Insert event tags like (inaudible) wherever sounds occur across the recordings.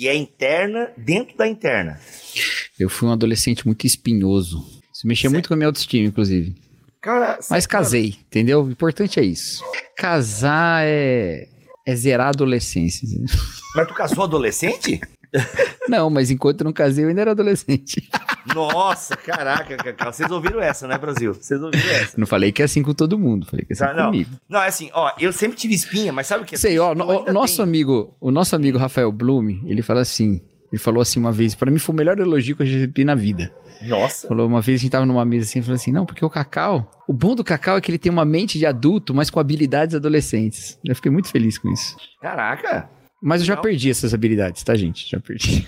que é interna dentro da interna. Eu fui um adolescente muito espinhoso. Isso mexia Cê- muito com a minha autoestima, inclusive. Cara, Mas cê- casei, entendeu? O importante é isso. Casar é, é zerar a adolescência. Mas tu casou adolescente? (laughs) Não, mas enquanto eu não casei, eu ainda era adolescente. (laughs) Nossa, caraca, Cacau. Vocês ouviram essa, né, Brasil? Vocês ouviram essa. Não falei que é assim com todo mundo, falei que é assim Tá, não. comigo. Não, é assim, ó, eu sempre tive espinha, mas sabe o que é? Sei, ó, o nosso amigo, o nosso amigo Rafael Blume, ele fala assim, ele falou assim uma vez, pra mim foi o melhor elogio que eu já recebi na vida. Nossa. Falou uma vez a gente tava numa mesa assim, falou assim, não, porque o Cacau, o bom do Cacau é que ele tem uma mente de adulto, mas com habilidades adolescentes. Eu fiquei muito feliz com isso. Caraca. Mas eu já Legal. perdi essas habilidades, tá, gente? Já perdi.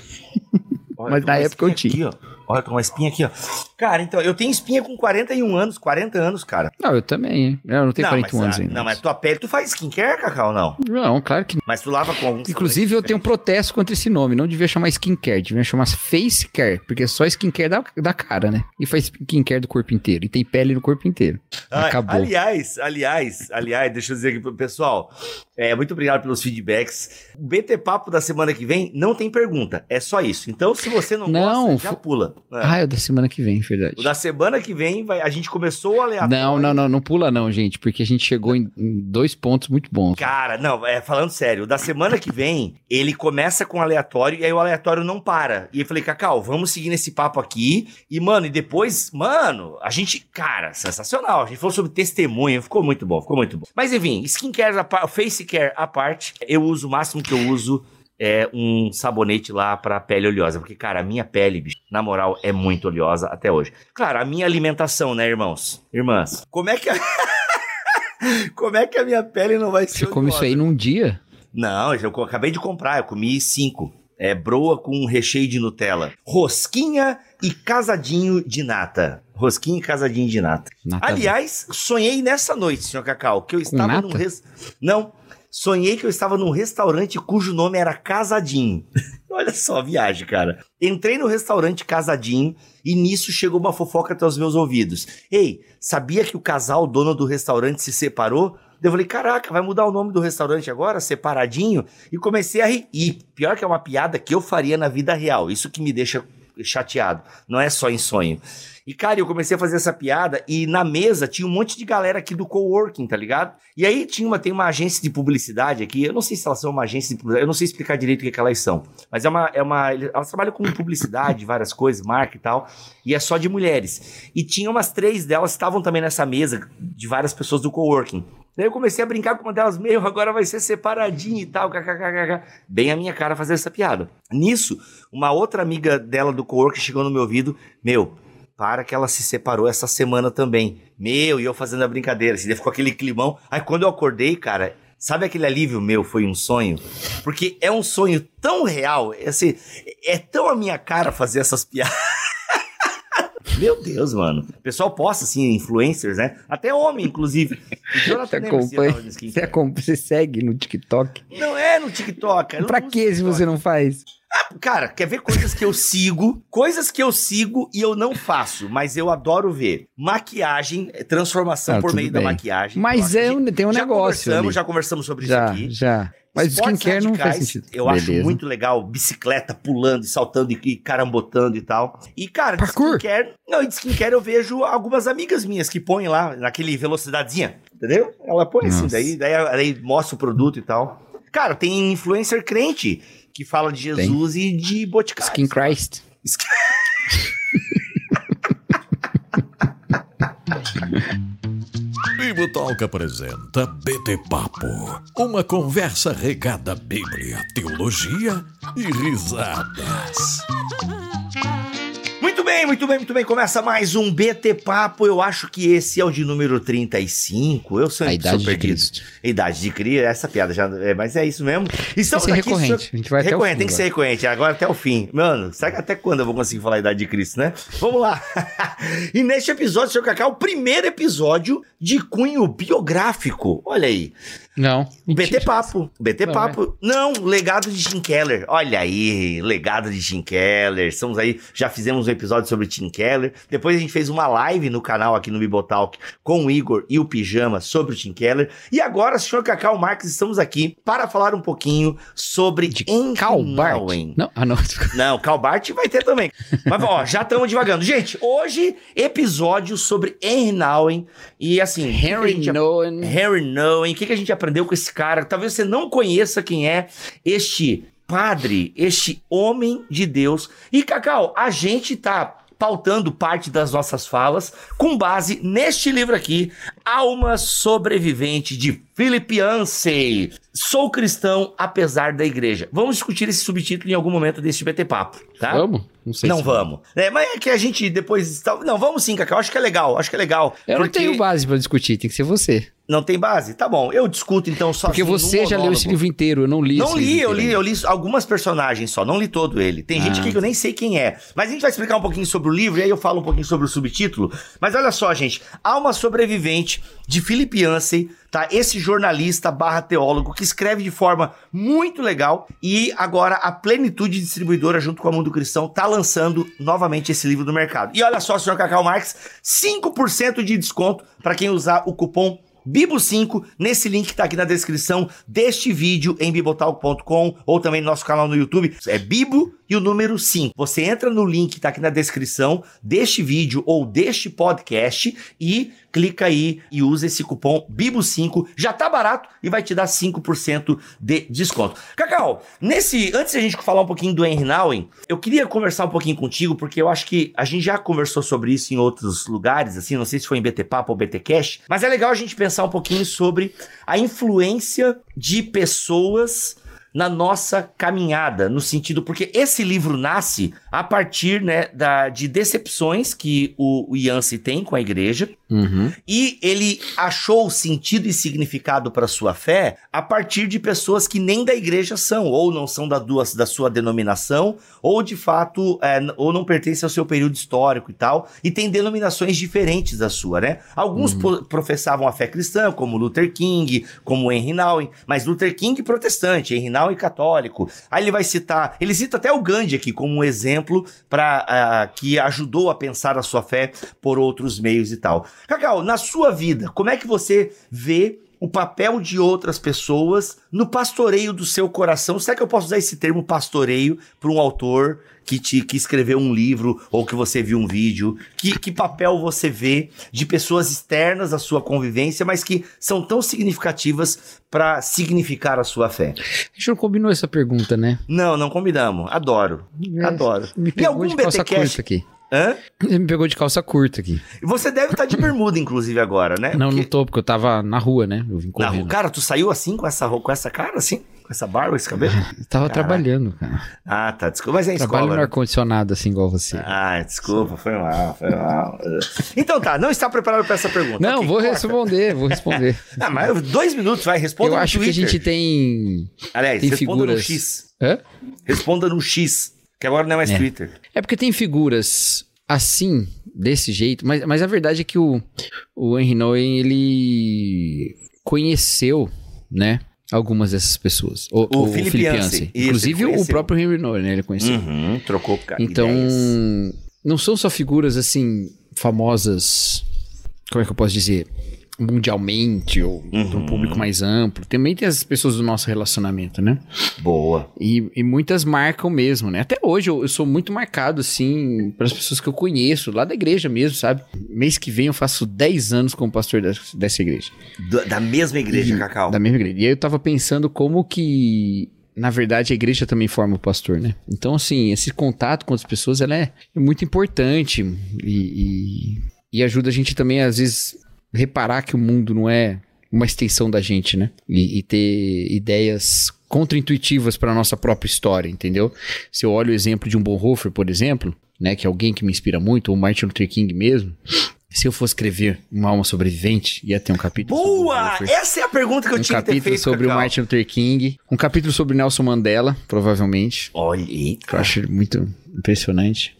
(laughs) Olha, Mas na época eu espinha aqui, ó. Olha, tem uma espinha aqui, ó. Cara, então, eu tenho espinha com 41 anos, 40 anos, cara. Não, eu também, hein? Eu não tenho 41 mas, anos ainda. Não, mas tua pele, tu faz skincare, Cacau, não? Não, claro que não. Mas tu lava com algum Inclusive, eu tenho um protesto contra esse nome. Não devia chamar skincare, devia chamar face care, porque só skincare da, da cara, né? E faz skincare do corpo inteiro. E tem pele no corpo inteiro. Ah, Acabou. Aliás, aliás, aliás, deixa eu dizer aqui pro pessoal. É, muito obrigado pelos feedbacks. O BT Papo da semana que vem não tem pergunta, é só isso. Então, se você não, Não, gosta, já fu- É. Ah, é o da semana que vem, verdade. O da semana que vem, vai, a gente começou o aleatório. Não, não, não, não pula não, gente, porque a gente chegou em, em dois pontos muito bons. Cara, não, é, falando sério, o da semana que vem, ele começa com aleatório e aí o aleatório não para. E eu falei, Cacau, vamos seguir nesse papo aqui. E, mano, e depois, mano, a gente, cara, sensacional. A gente falou sobre testemunho, ficou muito bom, ficou muito bom. Mas enfim, skincare, face care à parte, eu uso, o máximo que eu uso é um sabonete lá pra pele oleosa. Porque, cara, a minha pele, bicho, na moral, é muito oleosa até hoje. Claro, a minha alimentação, né, irmãos? Irmãs, como é que a... (laughs) Como é que a minha pele não vai ser Você come isso aí num dia? Não, eu acabei de comprar, eu comi cinco. É broa com recheio de Nutella. Rosquinha e casadinho de nata. Rosquinha e casadinho de nata. Nata- Aliás, sonhei nessa noite, senhor Cacau, que eu estava num res... Não, sonhei que eu estava num restaurante cujo nome era Casadinho. (laughs) Olha só a viagem, cara. Entrei no restaurante Casadinho e nisso chegou uma fofoca até os meus ouvidos. Ei, sabia que o casal dono do restaurante se separou? Eu falei, caraca, vai mudar o nome do restaurante agora, separadinho? E comecei a rir. E pior que é uma piada que eu faria na vida real. Isso que me deixa chateado. Não é só em sonho. E, cara, eu comecei a fazer essa piada e na mesa tinha um monte de galera aqui do coworking, tá ligado? E aí tinha uma, tem uma agência de publicidade aqui, eu não sei se elas são uma agência de publicidade, eu não sei explicar direito o que, que elas são, mas é uma, é uma, elas trabalham com publicidade, várias coisas, marca e tal, e é só de mulheres. E tinha umas três delas que estavam também nessa mesa de várias pessoas do coworking. Daí eu comecei a brincar com uma delas, meu, agora vai ser separadinho e tal, kkkk. Bem a minha cara fazer essa piada. Nisso, uma outra amiga dela do coworking chegou no meu ouvido, meu, para que ela se separou essa semana também. Meu, e eu fazendo a brincadeira, assim, ficou aquele climão. Aí quando eu acordei, cara, sabe aquele alívio meu, foi um sonho? Porque é um sonho tão real, é assim, é tão a minha cara fazer essas piadas. Meu Deus, mano. O pessoal posta, assim, influencers, né? Até homem, inclusive. (laughs) Jonathan Você acompanha, você, acompanha, você segue no TikTok? Não é no TikTok. pra que se você não faz? Cara, quer ver coisas que eu sigo? Coisas que eu sigo e eu não faço, mas eu adoro ver. Maquiagem, eh, transformação Ah, por meio da bem. maquiagem. Mas Eu é acho um- tem um já negócio Conversamos, ali. já conversamos sobre Já, isso aqui. já. Mas Esportes skincare não faz radicais, sentido. Eu acho Beleza. muito legal, bicicleta pulando e saltando e, e carambotando e tal. E, cara, de skincare. Não, e de skincare eu vejo algumas amigas minhas que põem lá, naquele velocidadezinha, entendeu? Ela põe assim, Nossa. daí, daí, daí mostra o produto e tal. Cara, tem influencer crente que fala de Jesus e de Boticário. Skin Christ. Skin- (laughs) Bibo Talk apresenta BT Papo, uma conversa regada a Bíblia, teologia e risadas. Muito bem, muito bem, muito bem. Começa mais um BT Papo. Eu acho que esse é o de número 35. Eu sou, A sou idade de. Cristo. Idade de Cristo, essa piada já. É, mas é isso mesmo. Estamos Tem que ser aqui, recorrente. A gente vai até o recorrente, fim tem que ser recorrente. Agora até o fim. Mano, será que até quando eu vou conseguir falar a idade de Cristo, né? Vamos lá. (laughs) e neste episódio, senhor Cacau, o primeiro episódio de cunho biográfico. Olha aí. Não. BT. Papo. BT Não, Papo. Não, legado de Jim Keller. Olha aí, legado de Jim Keller. Estamos aí, já fizemos um episódio sobre Tim Keller. Depois a gente fez uma live no canal aqui no Bibotalk com o Igor e o Pijama sobre o Tim Keller. E agora, senhor Cacau Marques, estamos aqui para falar um pouquinho sobre De Calbart. Não, ah, não. (laughs) Não, Calbart vai ter também. Mas, ó, já estamos devagando. Gente, hoje, episódio sobre Henry Nouwen. E assim... gente Nolan. Harry Nouwen, o que, que a gente aprendeu com esse cara? Talvez você não conheça quem é este padre, este homem de Deus. E, Cacau, a gente tá pautando parte das nossas falas com base neste livro aqui, Alma Sobrevivente, de Philip Yancey. Sou cristão apesar da igreja. Vamos discutir esse subtítulo em algum momento desse BT Papo, tá? Vamos? Não sei Não se- vamos. É, mas é que a gente depois... Não, vamos sim, Cacau. Acho que é legal. Acho que é legal. Eu não porque tenho base pra discutir, tem que ser você. Não tem base? Tá bom. Eu discuto então só Porque você já leu esse livro inteiro, eu não li Não li, eu li, eu li algumas personagens só, não li todo ele. Tem gente Ah. aqui que eu nem sei quem é. Mas a gente vai explicar um pouquinho sobre o livro e aí eu falo um pouquinho sobre o subtítulo. Mas olha só, gente. Alma Sobrevivente, de Philip Yancey, tá? Esse jornalista barra teólogo que escreve de forma muito legal. E agora a Plenitude Distribuidora, junto com a Mundo Cristão, tá lançando novamente esse livro no mercado. E olha só, senhor Cacau Marques, 5% de desconto para quem usar o cupom Bibo5 nesse link que tá aqui na descrição deste vídeo em bibotalk.com ou também no nosso canal no YouTube. É Bibo e o número 5. Você entra no link que tá aqui na descrição deste vídeo ou deste podcast e clica aí e usa esse cupom Bibo5. Já tá barato e vai te dar 5% de desconto. Cacau, nesse antes a gente falar um pouquinho do Henry Nouwen, eu queria conversar um pouquinho contigo porque eu acho que a gente já conversou sobre isso em outros lugares, assim, não sei se foi em BT Papo ou BT Cash, mas é legal a gente pensar um pouquinho sobre a influência de pessoas na nossa caminhada, no sentido porque esse livro nasce a partir né, da, de decepções que o, o tem com a igreja, Uhum. e ele achou sentido e significado para sua fé a partir de pessoas que nem da igreja são, ou não são da, duas, da sua denominação, ou de fato, é, ou não pertencem ao seu período histórico e tal, e tem denominações diferentes da sua, né? Alguns po- professavam a fé cristã, como Luther King, como Henry Nouwen, mas Luther King protestante, Henry Nouwen católico. Aí ele vai citar, ele cita até o Gandhi aqui como um exemplo para que ajudou a pensar a sua fé por outros meios e tal. Cacau, na sua vida, como é que você vê o papel de outras pessoas no pastoreio do seu coração? Será que eu posso usar esse termo pastoreio para um autor que, te, que escreveu um livro ou que você viu um vídeo? Que, que papel você vê de pessoas externas à sua convivência, mas que são tão significativas para significar a sua fé? A gente não combinou essa pergunta, né? Não, não combinamos. Adoro. Adoro. Me pegou algum BTcast aqui. Hã? Você me pegou de calça curta aqui. Você deve estar de bermuda, inclusive, agora, né? não, Porque- não tô, porque eu tava na rua, né? Eu vim Na correndo. rua. Cara, tu saiu assim com essa, com essa cara, assim? Com essa barba, esse cabelo? (laughs) Eu tava Caraca. trabalhando, cara. Ah, tá. Desculpa, mas é Trabalho escola. no né? ar-condicionado, assim, igual você. Ah, desculpa, foi mal, foi mal. (laughs) Então tá, não está preparado para essa pergunta. não, vou corta. responder, vou responder. (laughs) Ah, mas dois minutos, vai, responda eu no acho que a Twitter. gente tem. Aliás, tem responda no figuras- X. Hã? Responda no X, que agora não é mais É. Twitter. É porque tem figuras assim, desse jeito, mas, mas a verdade é que o, o Henry Nouwen, ele conheceu, né, algumas dessas pessoas. O, O o. Isso, Inclusive o próprio Henry Nouwen, né, ele conheceu. Uhum, trocou ca- Então, ideias. não são só figuras assim famosas, como é que eu posso dizer, mundialmente ou para Uhum. um público mais amplo. Também tem as pessoas do nosso relacionamento, né? Boa. E, e muitas marcam mesmo, né? Até hoje eu, eu sou muito marcado, assim, pelas pessoas que eu conheço, lá da igreja mesmo, sabe? Mês que vem eu faço 10 anos como pastor dessa, dessa igreja. Da, da mesma igreja, E- Cacau. Da mesma igreja. E aí eu tava pensando como que, na verdade, a igreja também forma o pastor, né? Então, assim, esse contato com as pessoas, ela é, é muito importante e, e, e ajuda a gente também, às vezes, reparar que o mundo não é uma extensão da gente, né? E, e ter ideias contra-intuitivas para nossa própria história, entendeu? Se eu olho o exemplo de um Bonhoeffer, por exemplo, né, que é alguém que me inspira muito, ou Martin Luther King mesmo, se eu fosse escrever uma alma sobrevivente, ia ter um capítulo sobre o Boa! Essa é a pergunta que eu um tinha que ter capítulo feito, sobre o Cacau. Martin Luther King, um capítulo sobre Nelson Mandela, provavelmente, Olha, que eu acho muito impressionante.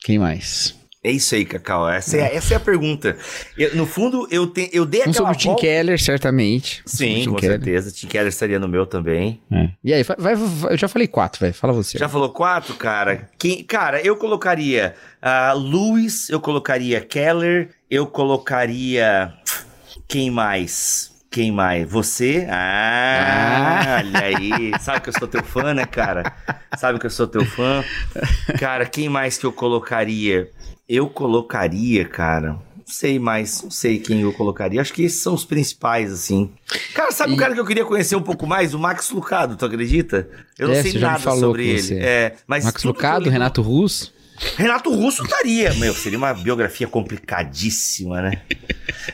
Quem mais? É isso aí, Cacau. Essa é, essa é a pergunta. Eu, no fundo, eu, te, eu dei Um aquela sobre o Tim volta- Keller, certamente. Um Sim, Tim com Keller. certeza. Tim Keller estaria no meu também. É. E aí, vai, vai- vai- eu já falei quatro, velho. Fala você. Já falou quatro, cara? Quem, cara, eu colocaria ah, Lewis, eu colocaria Keller, eu colocaria. Quem mais? Quem mais? Você? Ah, (laughs) olha aí. Sabe que eu sou teu fã, né, cara? Sabe que eu sou teu fã? Cara, quem mais que eu colocaria? Eu colocaria, cara. Não sei mais, não sei quem eu colocaria. Acho que esses são os principais, assim. Cara, sabe o E- cara que eu queria conhecer um pouco mais? O Max Lucado, tu acredita? Eu não É, sei nada sobre ele. você. É, mas Max Lucado, li- Renato Russo. Renato Russo estaria. Meu, seria uma biografia complicadíssima, né?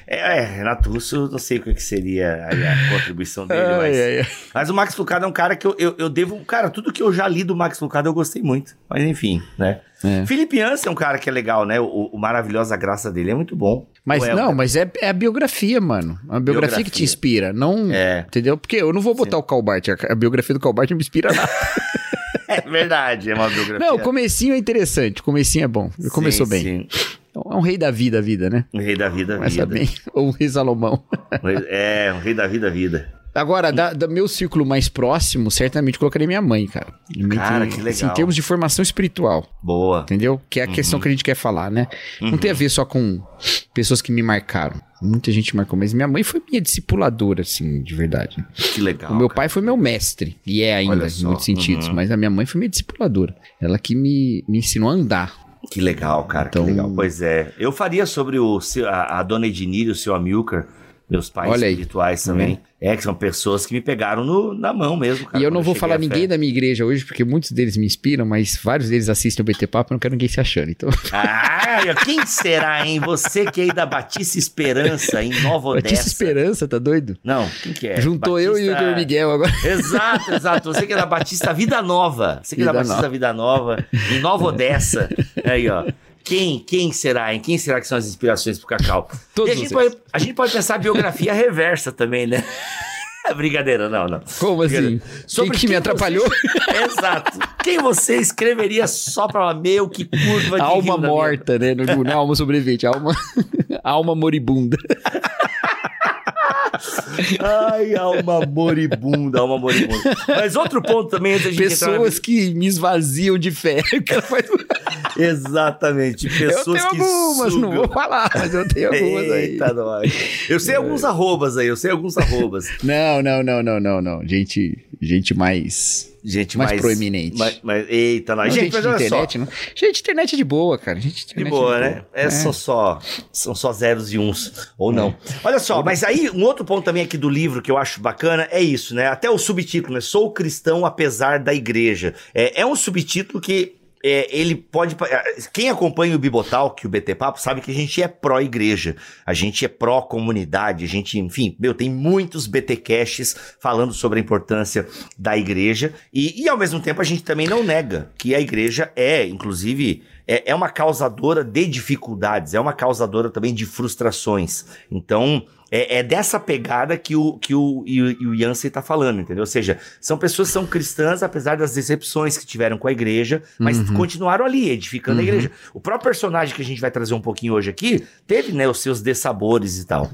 É, é, Renato Russo, não sei o que seria aí a contribuição dele, mas... Mas o Max Lucado é um cara que eu, eu, eu devo. Cara, tudo que eu já li do Max Lucado eu gostei muito. Mas enfim, né? É. Felipe Anse é um cara que é legal, né? O, o Maravilhosa Graça dele é muito bom. Mas El- não, mas é, é a biografia, mano. É uma biografia, que te Biografia. inspira, não. É. Entendeu? Porque eu não vou botar o Calbart. A, a biografia do Calbart não me inspira nada. (laughs) É verdade, é uma biografia. não, o comecinho é interessante. O comecinho é bom. Ele começou Sim, bem. sim. É um rei da vida, a vida, né? O rei da vida, Começa vida. bem. (laughs) Ou o rei Salomão. É, o rei da vida, vida. Agora, da, da meu círculo mais próximo, certamente colocaria minha mãe, cara. Cara, que assim, legal. em termos de formação espiritual, Boa. entendeu? Que é a questão que a gente quer falar, né? Não tem a ver só com pessoas que me marcaram. Muita gente marcou, mas minha mãe foi minha discipuladora, assim, de verdade. Que legal. o meu cara. pai foi meu mestre, e é ainda, em muitos sentidos, uhum. mas a minha mãe foi minha discipuladora. Ela que me, me ensinou a andar. Que legal, cara, Então- que legal. Pois é. Eu faria sobre o seu- a, a dona Ednir e o seu Amilcar, meus pais Olha aí. espirituais também. É, que são pessoas que me pegaram no- na mão mesmo, cara. e eu não vou falar ninguém da minha igreja hoje, porque muitos deles me inspiram, mas vários deles assistem o BT Papo, eu não quero ninguém se achando. Então, Ah, (laughs) quem será, hein? Você que é aí da Batista Esperança, em Nova Batista Odessa. Esperança, tá doido? Não, quem que é? Juntou eu e o Batista- Igor Miguel agora. Exato, exato. Você que é da Batista Vida Nova. Você que é da Batista Nova. Vida Nova, em Nova (laughs) Odessa. Aí, ó. Quem, quem será, hein? Quem será que são as inspirações pro Cacau? (laughs) Todos e a gente, pode, a gente pode pensar biografia reversa também, né? (laughs) Brincadeira, não, não. Como assim? Brincadeira. Quem que me atrapalhou? Você... (laughs) Exato. Quem você escreveria só pra meu que curva de alma minha- morta, né? No, no alma sobrevivente, alma, alma moribunda. Ai, alma moribunda, alma moribunda. Mas outro ponto também, antes da gente entrar na Pessoas que me esvaziam de fé. Faz- (laughs) Exatamente. Pessoas eu tenho que algumas, não sugam. vou falar, mas eu tenho algumas aí. Eita, nós. Eu sei alguns arrobas aí, eu sei alguns arrobas. Não, não, não, não, não, não. Gente, gente mais. Gente Mais mais... proeminente. mais- mais- eita. Não, Gente, gente, mas de olha só. internet, não. Gente, internet é de boa, cara. Gente, De internet boa, né? É, São, só, são só zeros e uns, ou não. Olha só, mas aí um outro ponto também aqui do livro que eu acho bacana é isso, né? Até o subtítulo, né? Sou cristão apesar da igreja. É, é um subtítulo que é, ele pode. Quem acompanha o Bibotalk, o BT Papo, sabe que a gente é pró-igreja. A gente é pró-comunidade. A gente, enfim, meu, tem muitos BT Casts falando sobre a importância da igreja. E, e ao mesmo tempo a gente também não nega que a igreja é, inclusive, é, é uma causadora de dificuldades, é uma causadora também de frustrações. Então, é, é dessa pegada que o, que o, e o, Yancey tá falando, entendeu? Ou seja, são pessoas que são cristãs, apesar das decepções que tiveram com a igreja, mas Uhum. continuaram ali, edificando a Uhum. igreja. O próprio personagem que a gente vai trazer um pouquinho hoje aqui, teve, né, os seus dessabores e tal.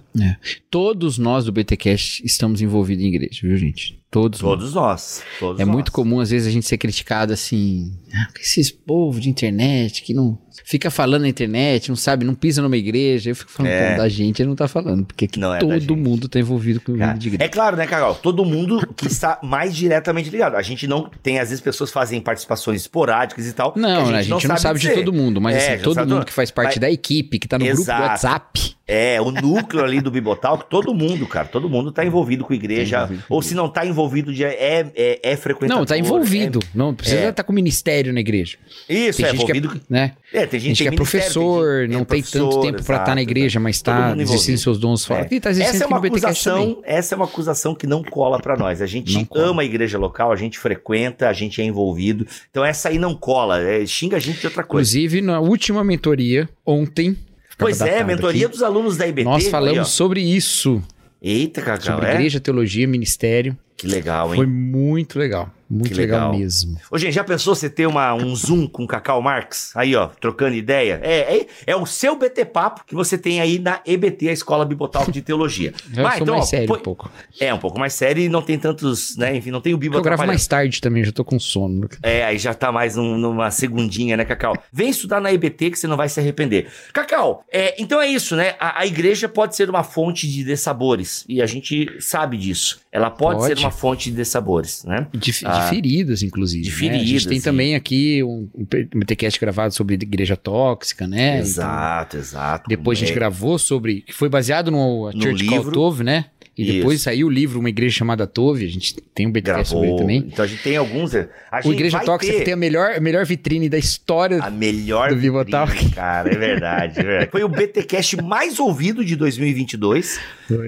Todos nós do BTcast estamos envolvidos em igreja, viu, gente? Todos. nós. Todos nós. Todos É nós. muito comum, às vezes, a gente ser criticado assim. Ah, esses povos de internet que não. Fica falando na internet, não sabe, não pisa numa igreja. Eu fico falando, É. da gente, ele não tá falando. Porque aqui Não é todo gente. mundo tá envolvido com o vídeo de igreja. É claro, né, Carol? Todo mundo que está mais diretamente ligado. A gente não tem, às vezes, pessoas fazem participações esporádicas e tal. Não, né, a gente não sabe, de dizer. todo mundo, mas É, assim, a gente todo sabe mundo do- que faz parte Mas- da equipe, que tá no grupo do Exato. WhatsApp. É, o núcleo ali do Bibotal, todo mundo, cara, todo mundo tá envolvido com igreja. Tá envolvido com ou igreja. se não tá envolvido, de, é, é, é frequentador. Não, tá envolvido. é- Não precisa é. estar com ministério na igreja. Isso, Tem é gente que é, envolvido. né? É, tem Tem gente tem que é professor, tem gente- não é tem tanto tempo pra estar na exato, igreja, mas tá exercendo seus dons fora. É. E tá exercendo Essa é uma acusação, essa é uma acusação que não cola pra nós. A gente Não cola. ama a igreja local, a gente frequenta, a gente é envolvido. Então essa aí não cola, é, xinga a gente de outra coisa. Inclusive, na última mentoria, ontem. Pois é, mentoria aqui, dos alunos da IBT. Nós aí, falamos ó. sobre isso. Eita, Cacau, Sobre é? igreja, teologia, ministério. Que legal, hein? Foi muito legal. Muito Que legal. legal. mesmo. Ô, gente, já pensou você ter uma, um Zoom com Cacau Marx? Aí, ó, trocando ideia. É, é, é o seu BT Papo que você tem aí na EBT, a Escola Bibotal de Teologia. (laughs) Eu Vai, sou então, mais ó, sério um pouco. É, um pouco mais sério e não tem tantos, né? Enfim, não tem o Bibo Eu gravo mais tarde também, já tô com sono. É, aí já tá mais num- numa segundinha, né, Cacau? Vem estudar na EBT que você não vai se arrepender. Cacau, é, então é isso, né? A, a igreja pode ser uma fonte de dessabores. E a gente sabe disso. Ela pode, Pode. ser uma fonte de dessabores, né? De, de Ah. feridas, inclusive. De né? A gente feridas, tem sim. também aqui um, um TCast gravado sobre igreja tóxica, né? Então, exato, exato. depois a gente É, gravou sobre. que foi baseado no, No Church livro. Tove, né? E depois Isso. saiu o livro Uma Igreja Chamada Tove. A gente tem um BTcast sobre ele também. Então a gente tem alguns. A O Igreja Tóxica ter tem a melhor, a melhor vitrine da história. a melhor do Vivo Talk. (laughs) cara, é verdade, é verdade. Foi o BTcast mais ouvido de 2022.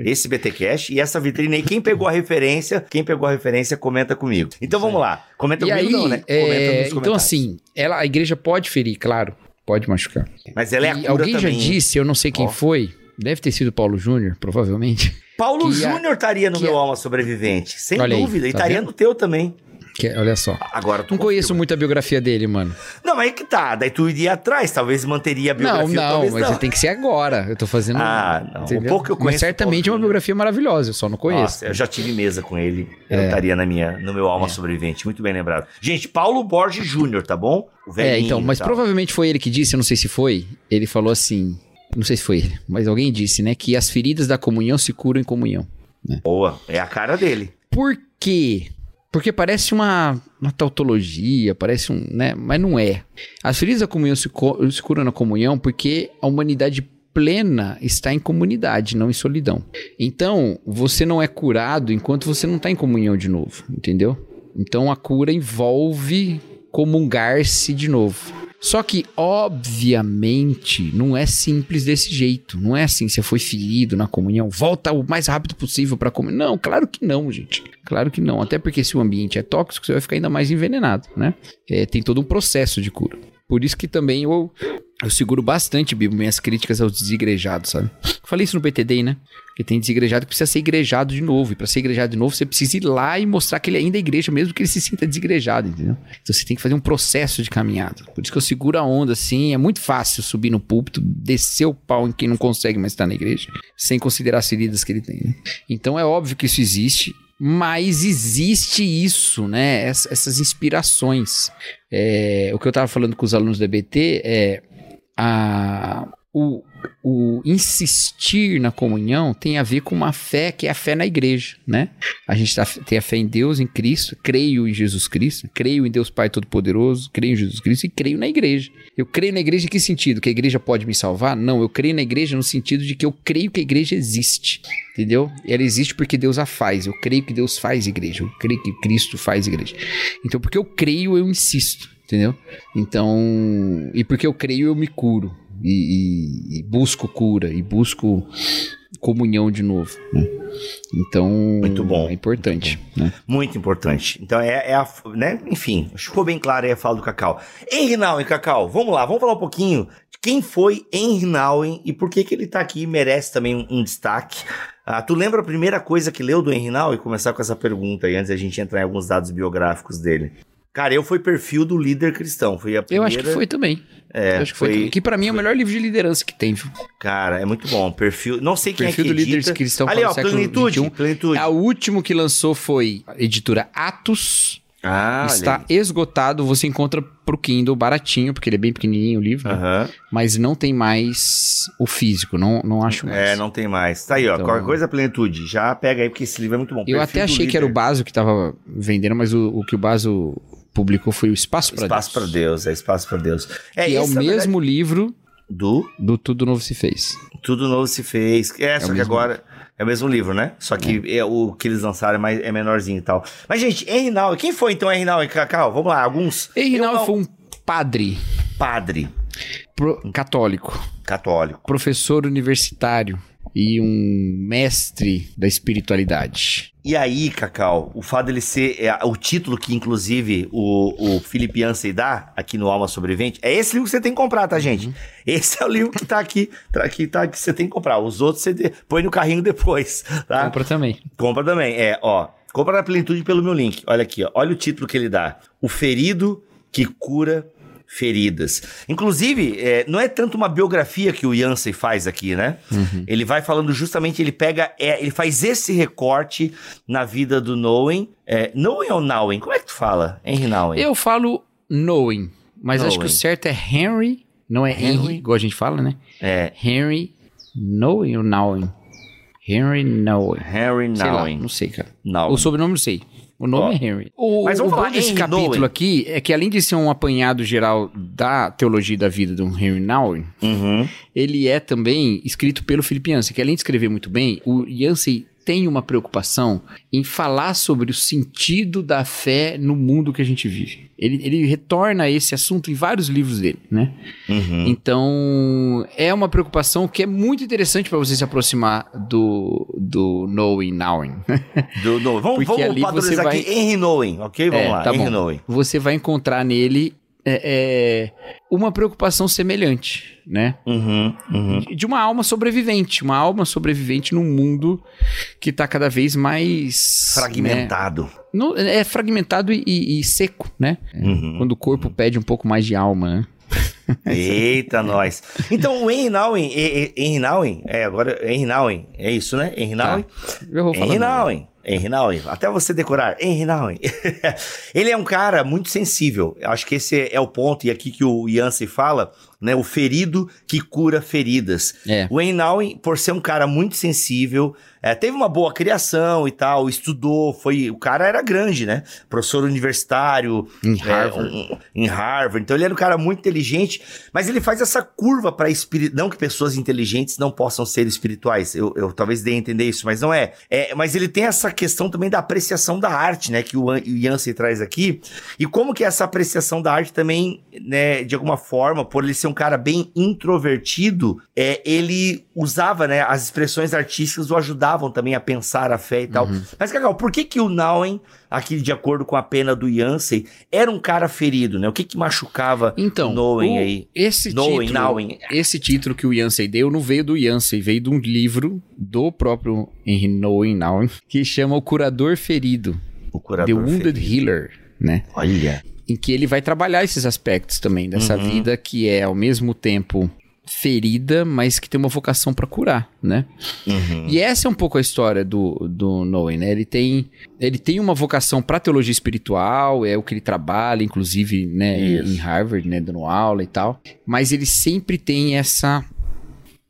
esse BTcast e essa vitrine aí, quem pegou a referência, quem pegou a referência, comenta comigo. Então vamos lá. Comenta E comigo aí, não, né? é, então assim, ela, a igreja pode ferir, claro, pode machucar. Mas ela é a E cura alguém também. já disse, eu não sei quem Ó. foi, deve ter sido Paulo Júnior, provavelmente. Paulo que a- Júnior estaria no meu a- Alma Sobrevivente, sem Olha aí, dúvida. e tá estaria vendo? no teu também. Que, olha só. Agora tu Não conheço muito a biografia dele, mano. Não, mas aí que tá. Daí tu iria atrás, talvez manteria a Não, biografia. não, talvez mas não. tem que ser agora. Eu tô fazendo. Ah, não. Entendeu? pouco que eu Mas conheço do certamente é uma biografia maravilhosa, eu só não conheço. Nossa, eu já tive mesa com ele. Eu estaria na minha, no meu Alma Sobrevivente. Muito bem lembrado. Gente, Paulo Borges Júnior, tá bom? O É, velhinho então, mas e tal. provavelmente foi ele que disse, eu não sei se foi. Ele falou assim. Não sei se foi ele, mas alguém disse, né? Que as feridas da comunhão se curam em comunhão. Boa, é a cara dele. Por quê? Porque parece uma, uma tautologia, parece um. né? Mas não é. As feridas da comunhão se, co- se curam na comunhão porque a humanidade plena está em comunidade, não em solidão. Então, você não é curado enquanto você não está em comunhão de novo, entendeu? Então a cura envolve comungar-se de novo. Só que, obviamente, não é simples desse jeito. Não é assim, você foi ferido na comunhão, volta o mais rápido possível pra comunhão. Não, claro que não, gente. Claro que não. Até porque se o ambiente é tóxico, você vai ficar ainda mais envenenado, né? É, tem todo um processo de cura. Por isso que também eu, eu seguro bastante, Bibo, minhas críticas aos desigrejados, sabe? Falei isso no PTD, né? Porque tem desigrejado que precisa ser igrejado de novo. E pra ser igrejado de novo, você precisa ir lá e mostrar que ele ainda é igreja, mesmo que ele se sinta desigrejado, entendeu? Então você tem que fazer um processo de caminhada. Por isso que eu seguro a onda, assim. É muito fácil subir no púlpito, descer o pau em quem não consegue mais estar na igreja, sem considerar as feridas que ele tem, né? Então é óbvio que isso existe. Mas existe isso, né? Ess- essas inspirações. É, o que eu tava falando com os alunos do EBT é a, o, o insistir na comunhão tem a ver com uma fé que é a fé na igreja, né? A gente tá- tem a fé em Deus, em Cristo, creio em Jesus Cristo, creio em Deus Pai Todo-Poderoso, creio em Jesus Cristo e creio na igreja. Eu creio na igreja em que sentido? Que a igreja pode me salvar? Não, eu creio na igreja no sentido de que eu creio que a igreja existe. Entendeu? Ela existe porque Deus a faz. Eu creio que Deus faz igreja. Eu creio que Cristo faz igreja. Então, porque eu creio, eu insisto. Entendeu? Então, e porque eu creio, eu me curo. E, e- e busco cura. E busco comunhão de novo. né? Então, Muito bom. é importante. Né? Muito importante. Então é, é a. Né? Enfim, ficou bem claro aí a fala do Cacau. Henry Nauen, Cacau, vamos lá, vamos falar um pouquinho de quem foi Henry Nauen e por que, que ele tá aqui e merece também um, um destaque. Ah, tu lembra a primeira coisa que leu do Henry Nauen? Começar com essa pergunta aí, antes da gente entrar em alguns dados biográficos dele. Cara, eu fui perfil do líder cristão. Foi a Eu primeira. acho que foi também. É, eu acho que foi, foi-. Que pra mim é o melhor livro de liderança que tem. viu? Cara, é muito bom. Perfil. Não sei quem Perfil é do que líder edita. cristão Ali, para ó, plenitude. 21. Plenitude. A último que lançou foi a editora Atos. Ah, está esgotado. Você encontra pro Kindle baratinho, porque ele é bem pequenininho o livro. né? Aham. Mas não tem mais o físico. Não, não acho mais. É, não tem mais. Tá aí, ó. Então- Qualquer coisa, plenitude. Já pega aí, porque esse livro é muito bom. Eu Perfil até do achei que era o líder. Baso que tava vendendo, mas o, o que o Baso publicou foi o Espaço para Espaço Deus. para Deus, é Espaço para Deus. que é o mesmo livro verdade, do do Tudo Novo Se Fez. Tudo Novo se fez. É, só o que agora é o mesmo livro, né? Só que é, o que eles lançaram é, mais, é menorzinho e tal. Mas, gente, Nauen, quem foi então Henry Nauen, Cacau? Vamos lá, alguns. Nauen não- foi um padre padre pro- católico, católico. professor universitário e um mestre da espiritualidade. E aí, Cacau, o fato dele ser é, o título que, inclusive, o, o Felipe Ansem dá aqui no Alma Sobrevivente, é esse livro que você tem que comprar, tá, gente? Uhum. Esse é o livro que tá aqui, tá, que, tá, que você tem que comprar. Os outros você de- põe no carrinho depois, tá? Compra também. Compra também, é, ó. Compra na plenitude pelo meu link. Olha aqui, ó. olha o título que ele dá. O ferido que cura feridas. Inclusive, é, não é tanto uma biografia que o Yancey faz aqui, né? Uhum. Ele vai falando justamente, ele pega, é, ele faz esse recorte na vida do Nowen. É, Nowen ou Nowen? Como é que tu fala? Henry Nowen. Eu falo Nowen, mas acho que o certo é Henry, não é Henry, Henry igual a gente fala, né? É. Henry Nowen ou Nowen? Henry Nowen. Henry Nowen. Não sei, cara. Nowen. O sobrenome não sei. O nome é Henry. O, Mas vamos o falar desse capítulo Nowen. aqui é que além de ser um apanhado geral da teologia da vida do Henry Nouwen, uhum. ele é também escrito pelo Felipe Yancey, que além de escrever muito bem, o Yancey tem uma preocupação em falar sobre o sentido da fé no mundo que a gente vive. Ele, ele retorna a esse assunto em vários livros dele, né? Uhum. Então, é uma preocupação que é muito interessante para você se aproximar do, do Knowing Nowing. (laughs) Do, do, vamos Porque vamos padronizar vai... aqui Henry Knowing, ok? Vamos é, lá, tá Henry Knowing. Você vai encontrar nele é, é, uma preocupação semelhante, né? Uhum, uhum. De uma alma sobrevivente, uma alma sobrevivente num mundo que está cada vez mais fragmentado. Né? No, é fragmentado e, e, seco, né? Uhum, Quando o corpo pede um pouco mais de alma, né? (laughs) Eita, nós. Então, o Henry Nouwen, Henry Nouwen, é, agora, Henry Nouwen, é isso, né? Henry? Tá. Eu vou falar. Henry Nouwen. Henry até você decorar, Henry Nouwen. (laughs) ele é um cara muito sensível, acho que esse é o ponto, e aqui que o Yancey fala, né, o ferido que cura feridas. É. O Henry Nouwen, por ser um cara muito sensível, é, teve uma boa criação e tal, estudou, foi. O cara era grande, né? Professor universitário. Em é, Harvard. Um, em Harvard. Então ele era um cara muito inteligente, mas ele faz essa curva para espírito. Não que pessoas inteligentes não possam ser espirituais. Eu, eu talvez dê a entender isso, mas não é. é. Mas ele tem essa questão também da apreciação da arte, né? Que o, o Yancey traz aqui. E como que essa apreciação da arte também, né, de alguma forma, por ele ser um cara bem introvertido, é, ele usava, né, as expressões artísticas o ajudavam também a pensar a fé e tal. Uhum. Mas, Cacau, por que que o Nauen, aqui de acordo com a pena do Yancey, era um cara ferido, né? O que que machucava então, o Nowen aí? Esse Nowen, título, Nauen. esse título que o Yancey deu não veio do Yancey, veio de um livro do próprio Henry Nowen Nauen, que chama O Curador Ferido. O Curador The Wounded Ferido. Healer, né? Olha. Em que ele vai trabalhar esses aspectos também dessa uhum. vida que é ao mesmo tempo ferida, mas que tem uma vocação para curar, né? Uhum. E essa é um pouco a história do, do Noé, né? Ele tem, ele tem uma vocação para teologia espiritual, é o que ele trabalha, inclusive, né, em Harvard, né, dando aula e tal. Mas ele sempre tem essa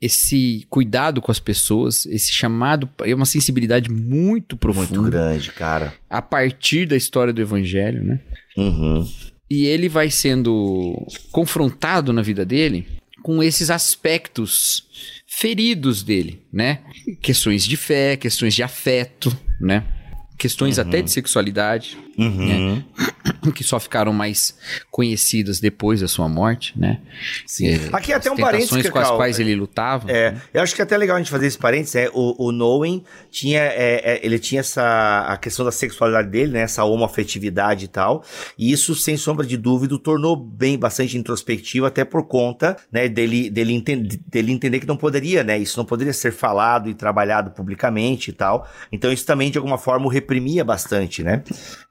esse cuidado com as pessoas, esse chamado, é uma sensibilidade muito profunda. Muito grande, cara. A partir da história do evangelho, né? Uhum. E ele vai sendo confrontado na vida dele com esses aspectos feridos dele, né? Questões de fé, questões de afeto, né? Questões uhum. até de sexualidade, uhum. né? (clears throat) que só ficaram mais conhecidas depois da sua morte, né? Sim. É, Aqui até um parênteses, com as quais ele lutava. É, eu acho que é até legal a gente fazer esse parênteses, é, o, o Nowen tinha, é, é, ele tinha essa, a questão da sexualidade dele, né, essa homoafetividade e tal, e isso, sem sombra de dúvida, tornou bem bastante introspectivo, até por conta, né, dele, dele, entender, dele entender que não poderia, né, isso não poderia ser falado e trabalhado publicamente e tal, então isso também, de alguma forma, o reprimia bastante, né,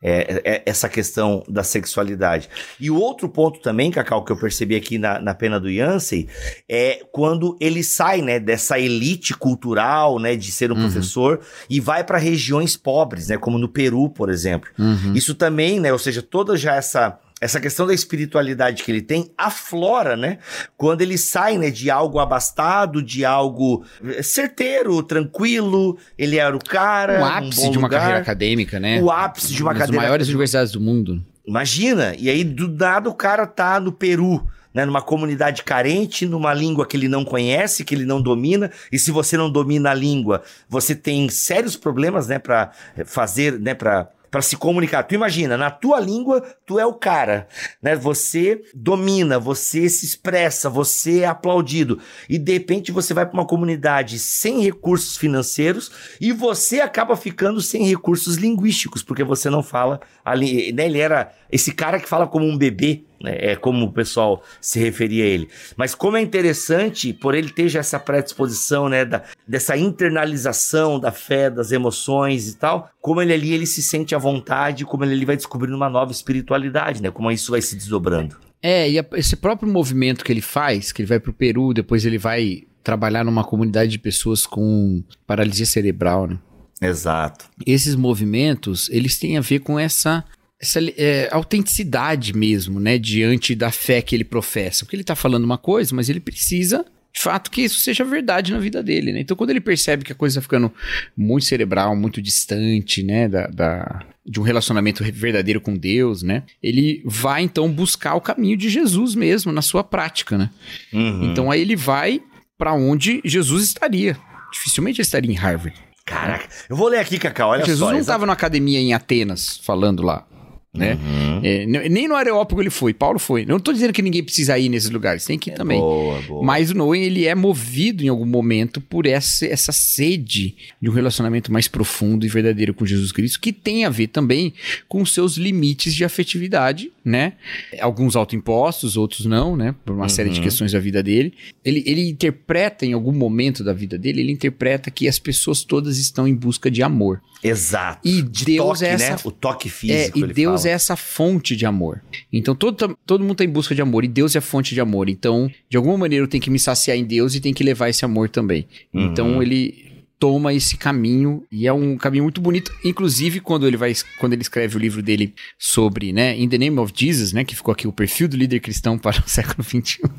é, é, essa questão da sexualidade. E o outro ponto também, Cacau, que eu percebi aqui na, na pena do Yancey, é quando ele sai, né, dessa elite cultural, né, de ser um uhum. professor e vai para regiões pobres, né, como no Peru, por exemplo. Uhum. Isso também, né, ou seja, toda já essa essa questão da espiritualidade que ele tem aflora, né? Quando ele sai, né, de algo abastado, de algo certeiro, tranquilo, ele era o cara, o ápice um de uma lugar, carreira acadêmica, né? O ápice de uma, uma das maiores universidades do mundo. Imagina, e aí do nada o cara tá no Peru, né, numa comunidade carente, numa língua que ele não conhece, que ele não domina, e se você não domina a língua, você tem sérios problemas, né, para fazer, né, para para se comunicar. Tu imagina, na tua língua, tu é o cara, né? Você domina, você se expressa, você é aplaudido. E de repente você vai para uma comunidade sem recursos financeiros e você acaba ficando sem recursos linguísticos, porque você não fala ali, né? Ele era esse cara que fala como um bebê, É, é como o pessoal se referia a ele. Mas como é interessante, por ele ter já essa predisposição, né, da, dessa internalização da fé, das emoções e tal, como ele ali ele se sente à vontade, como ele ali vai descobrindo uma nova espiritualidade, né? Como isso vai se desdobrando. É, e a, esse próprio movimento que ele faz, que ele vai pro Peru, depois ele vai trabalhar numa comunidade de pessoas com paralisia cerebral, né? Exato. Esses movimentos, eles têm a ver com essa essa é, autenticidade mesmo, né, diante da fé que ele professa. Porque ele está falando uma coisa, mas ele precisa, de fato, que isso seja verdade na vida dele, né? Então, quando ele percebe que a coisa está ficando muito cerebral, muito distante, né, da, da, de um relacionamento verdadeiro com Deus, né, ele vai, então, buscar o caminho de Jesus mesmo, na sua prática, né? Uhum. Então, aí ele vai para onde Jesus estaria. Dificilmente ele estaria em Harvard. Caraca, eu vou ler aqui, Cacau, olha Jesus só. Jesus não estava na academia em Atenas falando lá né? Uhum. É, nem no Areópago ele foi, Paulo foi. Não estou dizendo que ninguém precisa ir nesses lugares, tem que ir é também. Boa, boa. Mas o Noé, ele é movido em algum momento por essa, essa sede de um relacionamento mais profundo e verdadeiro com Jesus Cristo, que tem a ver também com seus limites de afetividade, né? Alguns autoimpostos, outros não, né? Por uma uhum. série de uhum. questões da vida dele. Ele, ele interpreta em algum momento da vida dele, ele interpreta que as pessoas todas estão em busca de amor. Exato. E de Deus toque, é essa, né? O toque físico. É, e Deus fala. É essa fonte de amor. Então todo, todo mundo está em busca de amor e Deus é a fonte de amor. Então, de alguma maneira, eu tenho que me saciar em Deus e tenho que levar esse amor também. Uhum. Então ele toma esse caminho e é um caminho muito bonito, inclusive quando ele vai quando ele escreve o livro dele sobre, né, In the Name of Jesus, né, que ficou aqui o perfil do líder cristão (laughs) para o século 21.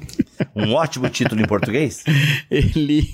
Um ótimo título em português. (laughs) ele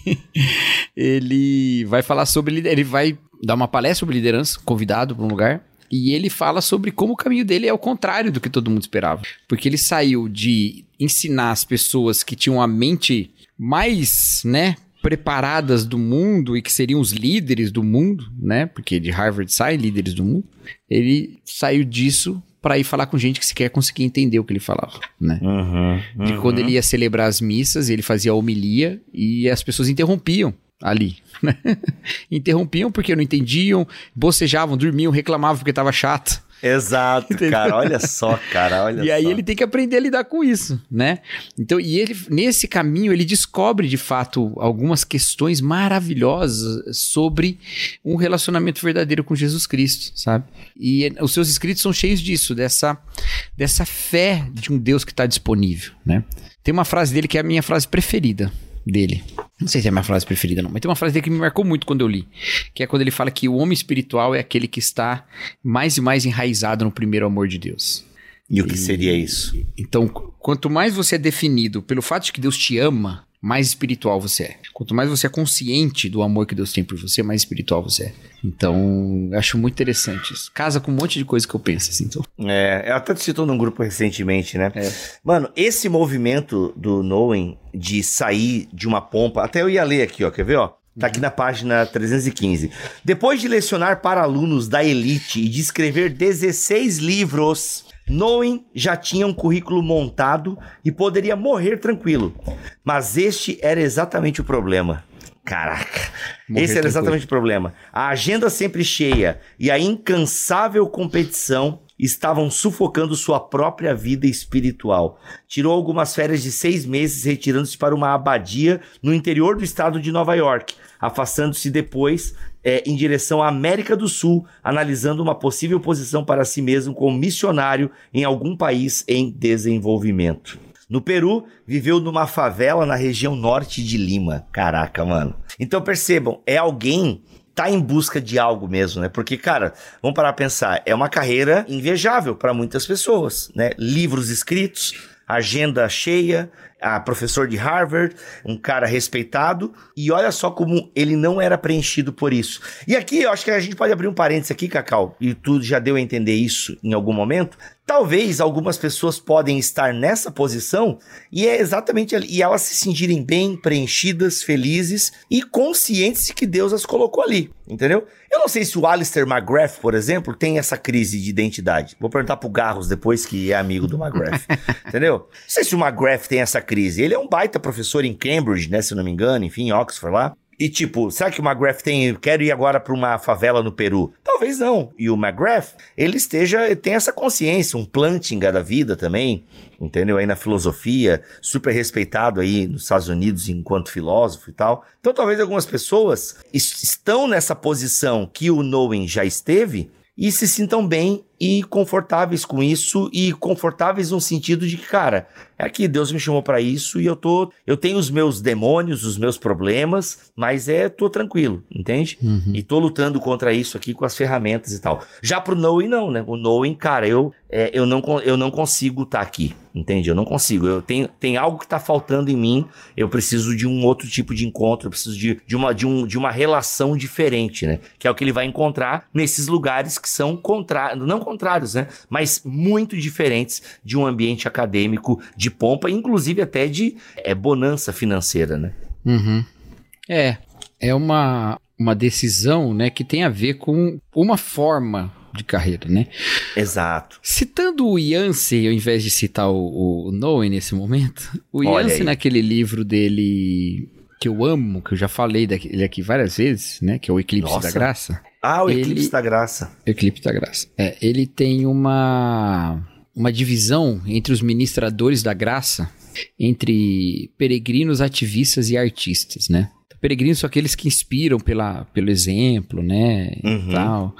ele vai falar sobre ele vai dar uma palestra sobre liderança, convidado para um lugar, e ele fala sobre como o caminho dele é o contrário do que todo mundo esperava. Porque ele saiu de ensinar as pessoas que tinham a mente mais, né, preparadas do mundo e que seriam os líderes do mundo, né? Porque de Harvard sai líderes do mundo. Ele saiu disso para ir falar com gente que sequer conseguia entender o que ele falava, né? Uhum, uhum. De quando ele ia celebrar as missas, ele fazia a homilia e as pessoas interrompiam ali. Né? (laughs) Interrompiam porque não entendiam, bocejavam, dormiam, reclamavam porque estava chato. Exato, Entendeu? cara, olha só, cara, olha E só. aí ele tem que aprender a lidar com isso, né? Então, e ele nesse caminho ele descobre de fato algumas questões maravilhosas sobre um relacionamento verdadeiro com Jesus Cristo, sabe? E os seus escritos são cheios disso, dessa dessa fé de um Deus que está disponível, né? Tem uma frase dele que é a minha frase preferida dele. Não sei se é a minha frase preferida, não, mas tem uma frase dele que me marcou muito quando eu li. Que é quando ele fala que o homem espiritual é aquele que está mais e mais enraizado no primeiro amor de Deus. E, e o que seria isso? Então, quanto mais você é definido pelo fato de que Deus te ama, mais espiritual você é. Quanto mais você é consciente do amor que Deus tem por você, mais espiritual você é. Então, acho muito interessante isso. Casa com um monte de coisa que eu penso, assim. Então. É, eu até te citou num grupo recentemente, né? É. Mano, esse movimento do Knowing de sair de uma pompa, até eu ia ler aqui, ó, quer ver, ó? Tá aqui na página 315. Depois de lecionar para alunos da elite e de escrever 16 livros, Noem já tinha um currículo montado e poderia morrer tranquilo. Mas este era exatamente o problema. Caraca, morrer esse era exatamente tranquilo. o problema. A agenda sempre cheia e a incansável competição estavam sufocando sua própria vida espiritual. Tirou algumas férias de seis meses, retirando-se para uma abadia no interior do estado de Nova York, afastando-se depois é, em direção à América do Sul, analisando uma possível posição para si mesmo como missionário em algum país em desenvolvimento. No Peru, viveu numa favela na região norte de Lima. Caraca, mano. Então percebam, é alguém tá em busca de algo mesmo, né? Porque, cara, vamos parar a pensar, é uma carreira invejável para muitas pessoas, né? Livros escritos, agenda cheia, a professor de Harvard, um cara respeitado, e olha só como ele não era preenchido por isso. E aqui eu acho que a gente pode abrir um parênteses aqui, Cacau, e tu já deu a entender isso em algum momento. Talvez algumas pessoas podem estar nessa posição e é exatamente ali, e elas se sentirem bem, preenchidas, felizes e conscientes de que Deus as colocou ali, entendeu? Eu não sei se o Alistair McGrath, por exemplo, tem essa crise de identidade. Vou perguntar pro Garros depois, que é amigo do McGrath, (laughs) entendeu? Não sei se o McGrath tem essa crise. Ele é um baita professor em Cambridge, né, se não me engano, enfim, em Oxford lá. E tipo, será que o McGrath tem, quero ir agora para uma favela no Peru? Talvez não. E o McGrath, ele esteja, tem essa consciência, um Plantinga da vida também, entendeu? Aí na filosofia, super respeitado aí nos Estados Unidos enquanto filósofo e tal. Então talvez algumas pessoas estão nessa posição que o Nowen já esteve e se sintam bem e confortáveis com isso e confortáveis no sentido de que, cara, é aqui Deus me chamou para isso e eu tô, eu tenho os meus demônios, os meus problemas, mas é tô tranquilo, entende? Uhum. E tô lutando contra isso aqui com as ferramentas e tal. Já pro Knowing não, né? O Knowing, cara, eu é, eu não eu não consigo estar tá aqui, entende? Eu não consigo. Eu tenho tem algo que tá faltando em mim. Eu preciso de um outro tipo de encontro, eu preciso de, de uma de, um, de uma relação diferente, né? Que é o que ele vai encontrar nesses lugares que são contrários, não contrários, né? Mas muito diferentes de um ambiente acadêmico de pompa, inclusive até de é, bonança financeira, né? Uhum. É, é uma, uma decisão, né, que tem a ver com uma forma de carreira, né? Exato. Citando o Yancey, ao invés de citar o, o Noe nesse momento, o Yancey naquele livro dele que eu amo, que eu já falei dele aqui várias vezes, né? Que é o Eclipse Nossa. da Graça. Ah, o Eclipse ele... da Graça. Eclipse da Graça. É, ele tem uma, uma divisão entre os ministradores da graça, entre peregrinos, ativistas e artistas, né? Peregrinos são aqueles que inspiram pela, pelo exemplo, né? Uhum. tal.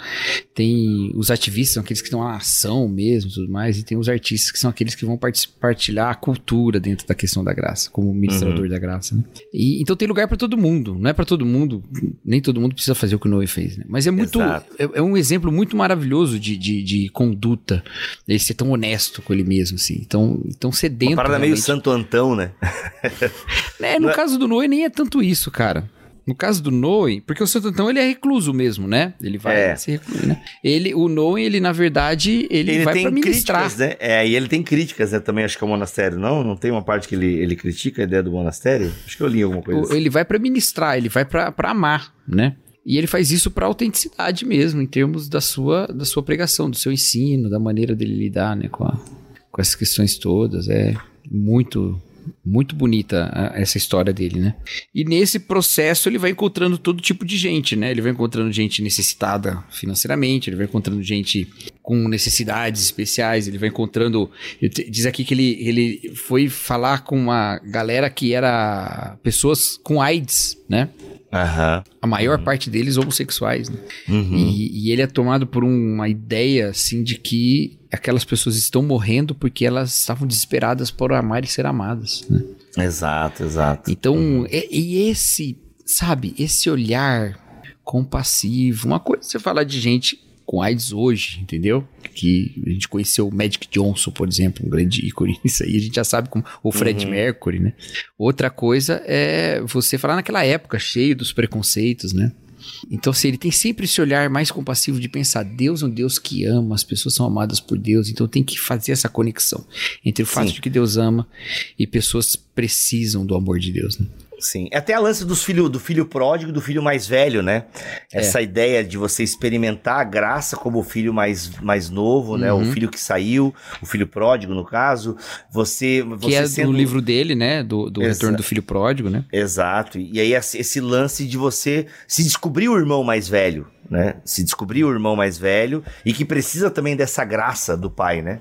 Tem os ativistas, são aqueles que estão na ação mesmo tudo mais. E tem os artistas, que são aqueles que vão partilhar a cultura dentro da questão da graça, como ministrador uhum. da graça, né? E, então tem lugar para todo mundo. Não é para todo mundo, nem todo mundo precisa fazer o que o Noé fez, né? Mas é muito. É, é, um exemplo muito maravilhoso de, de, de, conduta. Ele ser tão honesto com ele mesmo, assim. Tão, tão sedento. Uma parada realmente. meio Santo Antão, né? (laughs) é, no Não é caso do Noé nem é tanto isso, cara. No caso do Noe, porque o Santo Antão ele é recluso mesmo, né? Ele vai é. se recluir, né? Ele, o Noe, ele na verdade, ele, ele vai para ministrar. Críticas, né? É, e ele tem críticas, né? Também acho que é o monastério, não? Não tem uma parte que ele, ele critica a ideia do monastério? Acho que eu li alguma coisa. O, assim. Ele vai para ministrar, ele vai para amar, né? E ele faz isso para autenticidade mesmo, em termos da sua, da sua pregação, do seu ensino, da maneira dele lidar, né, com, a, com essas questões todas. É muito muito bonita essa história dele, né? E nesse processo ele vai encontrando todo tipo de gente, né? Ele vai encontrando gente necessitada financeiramente, ele vai encontrando gente com necessidades especiais, ele vai encontrando. Diz aqui que ele, ele foi falar com uma galera que era pessoas com AIDS, né? Uhum. A maior uhum. parte deles homossexuais, né? Uhum. E, e, ele é tomado por uma ideia, assim, de que aquelas pessoas estão morrendo porque elas estavam desesperadas por amar e ser amadas, né? Exato, exato. Então, uhum. e, e, esse, sabe, esse olhar compassivo, uma coisa é você falar de gente com AIDS hoje, entendeu? Que a gente conheceu o Magic Johnson, por exemplo, um grande ícone. (laughs) Isso aí a gente já sabe como o Fred uhum. Mercury, né? Outra coisa é você falar naquela época cheio dos preconceitos, né? Então, assim, ele tem sempre esse olhar mais compassivo de pensar: Deus é um Deus que ama, as pessoas são amadas por Deus, então tem que fazer essa conexão entre o fato Sim. de que Deus ama e pessoas precisam do amor de Deus. Né? Sim. É até a lance dos filho, do filho pródigo e do filho mais velho, né? É. Essa ideia de você experimentar a graça como o filho mais, mais novo, uhum. né? O uhum. filho que saiu, o filho pródigo, no caso. Você. você que é sendo... do livro dele, né? Do, do retorno do filho pródigo, né? Exato. E aí esse lance de você se descobrir o irmão mais velho, né? Se descobrir o irmão mais velho e que precisa também dessa graça do pai, né?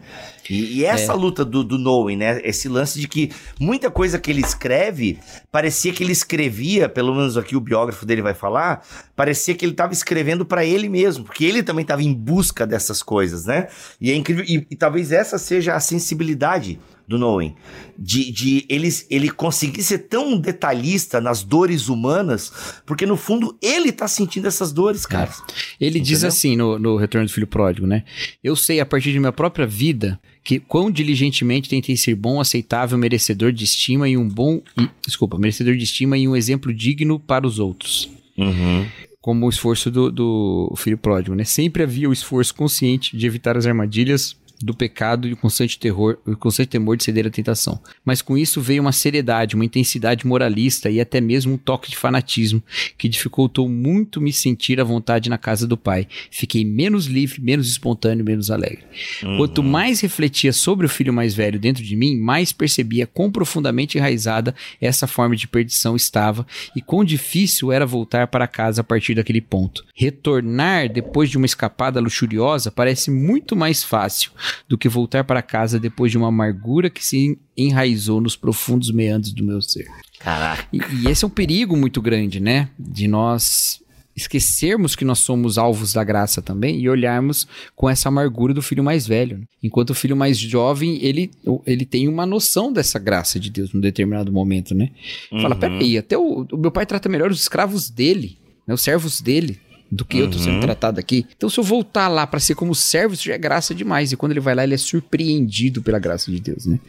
E, e essa é. luta do, do né? Esse lance de que muita coisa que ele escreve, parecia que ele escrevia, pelo menos aqui o biógrafo dele vai falar, parecia que ele estava escrevendo para ele mesmo, porque ele também estava em busca dessas coisas, né? E é incrível, e, e talvez essa seja a sensibilidade do Noen. De, de ele, ele conseguir ser tão detalhista nas dores humanas, porque no fundo ele tá sentindo essas dores, cara. É. Ele Entendeu? diz assim no, no Retorno do Filho Pródigo, né? Eu sei a partir de minha própria vida que quão diligentemente tentei ser bom, aceitável, merecedor de estima e um bom. E, desculpa, merecedor de estima e um exemplo digno para os outros. Uhum como o esforço do, do filho pródigo, né? Sempre havia o esforço consciente de evitar as armadilhas do pecado e o constante terror, o constante temor de ceder à tentação. Mas com isso veio uma seriedade, uma intensidade moralista e até mesmo um toque de fanatismo que dificultou muito me sentir à vontade na casa do Pai. Fiquei menos livre, menos espontâneo, menos alegre. Uhum. Quanto mais refletia sobre o filho mais velho dentro de mim, mais percebia quão profundamente enraizada essa forma de perdição estava e quão difícil era voltar para casa a partir daquele ponto. Retornar depois de uma escapada luxuriosa parece muito mais fácil do que voltar para casa depois de uma amargura que se enraizou nos profundos meandros do meu ser. Caraca. E, e esse é um perigo muito grande, né? De nós esquecermos que nós somos alvos da graça também e olharmos com essa amargura do filho mais velho. Enquanto o filho mais jovem, ele, ele tem uma noção dessa graça de Deus num determinado momento, né? Fala, uhum. peraí, até o, o meu pai trata melhor os escravos dele, né, os servos dele do que uhum. eu tô sendo uhum. tratado aqui. Então, se eu voltar lá para ser como servo, isso já é graça demais. E quando ele vai lá, ele é surpreendido pela graça de Deus, né?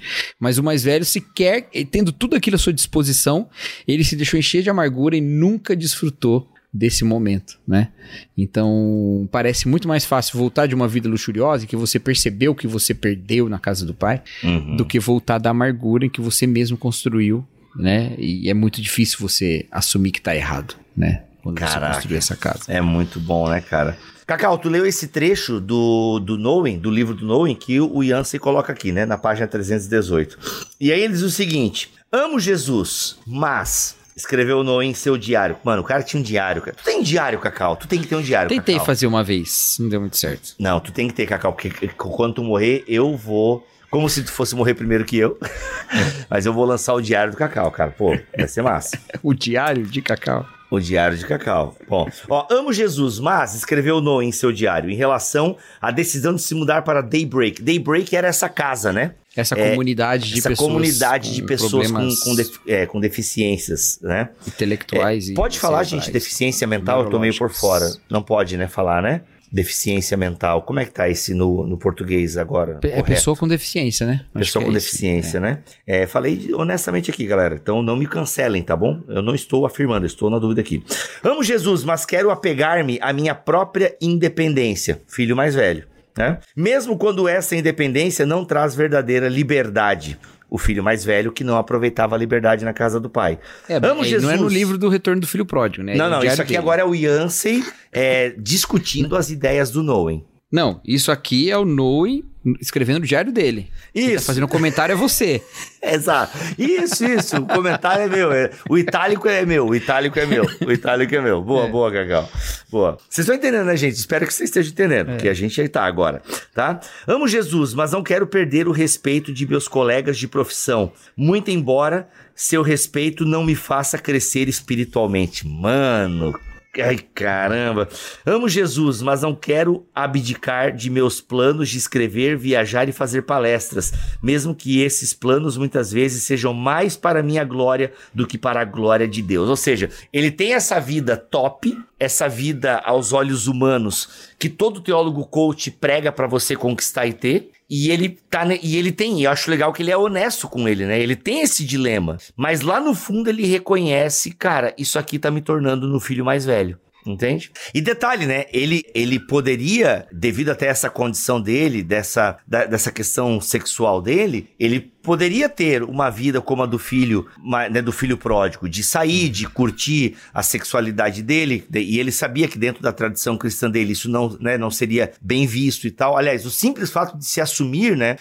Mas o mais velho, sequer, tendo tudo aquilo à sua disposição, ele se deixou encher de amargura e nunca desfrutou desse momento, né? Então, parece muito mais fácil voltar de uma vida luxuriosa que você percebeu que você perdeu na casa do pai, uhum. do que voltar da amargura em que você mesmo construiu, né? E é muito difícil você assumir que tá errado, né? Quando Caraca, você construir essa casa. É muito bom, né, cara? Cacau, tu leu esse trecho do, do Knowing, do livro do Knowing, que o Yancey coloca aqui, né, na página 318. E aí ele diz o seguinte: Amo Jesus, mas escreveu no em seu diário. Mano, o cara tinha um diário. Cara. Tu tem diário, Cacau? Tu tem que ter um diário, Tentei Cacau. fazer uma vez, não deu muito certo. Não, tu tem que ter, Cacau, porque quando tu morrer, eu vou... Como se tu fosse morrer primeiro que eu. (laughs) Mas eu vou lançar o diário do Cacau, cara. Pô, vai ser massa. (laughs) o diário de Cacau? O Diário de Cacau. Bom, ó, amo Jesus, mas escreveu no em seu diário em relação à decisão de se mudar para Daybreak. Daybreak era essa casa, né? Essa é, comunidade de essa pessoas. comunidade de pessoas com, com, def, é, com, deficiências, né? Intelectuais é, e. Pode falar, gente, deficiência mental? Eu tô meio por fora. Não pode, né, falar, né? Deficiência mental. Como é que tá esse no, no português agora? É correto? pessoa com deficiência, né? Pessoa com é deficiência, é. né? É, falei honestamente aqui, galera. Então não me cancelem, tá bom? Eu não estou afirmando, estou na dúvida aqui. Amo Jesus, mas quero apegar-me à minha própria independência. Filho mais velho. Né? Mesmo quando essa independência não traz verdadeira liberdade o filho mais velho que não aproveitava a liberdade na casa do pai. É, Amo Jesus. Não é no livro do Retorno do Filho Pródigo, né? Não, não, isso aqui dele. agora é o Yancey é, discutindo as ideias do Noen. Não, isso aqui é o Noe escrevendo o diário dele. Isso. Quem tá fazendo comentário é você. (laughs) Exato. Isso, isso. O comentário é meu. É, o itálico é meu. O itálico é meu. O itálico é meu. Boa, é. boa, Cacau. Boa. Vocês estão entendendo, né, gente? Espero que vocês estejam entendendo, é. porque a gente aí tá agora, tá? Amo Jesus, mas não quero perder o respeito de meus colegas de profissão. Muito embora seu respeito não me faça crescer espiritualmente. Mano, Ai, caramba. Amo Jesus, mas não quero abdicar de meus planos de escrever, viajar e fazer palestras, mesmo que esses planos muitas vezes sejam mais para minha glória do que para a glória de Deus. Ou seja, ele tem essa vida top, essa vida aos olhos humanos que todo teólogo coach prega para você conquistar e ter, e ele tá, e ele tem, eu acho legal que ele é honesto com ele, né? Ele tem esse dilema, mas lá no fundo ele reconhece, cara, isso aqui tá me tornando no filho mais velho. Entende? E detalhe, né? Ele, ele poderia, devido até essa condição dele, dessa, da, dessa questão sexual dele, ele poderia ter uma vida como a do filho, né, do filho pródigo, de sair, de curtir a sexualidade dele, e ele sabia que dentro da tradição cristã dele isso não, né, não seria bem visto e tal. Aliás, o simples fato de se assumir, né,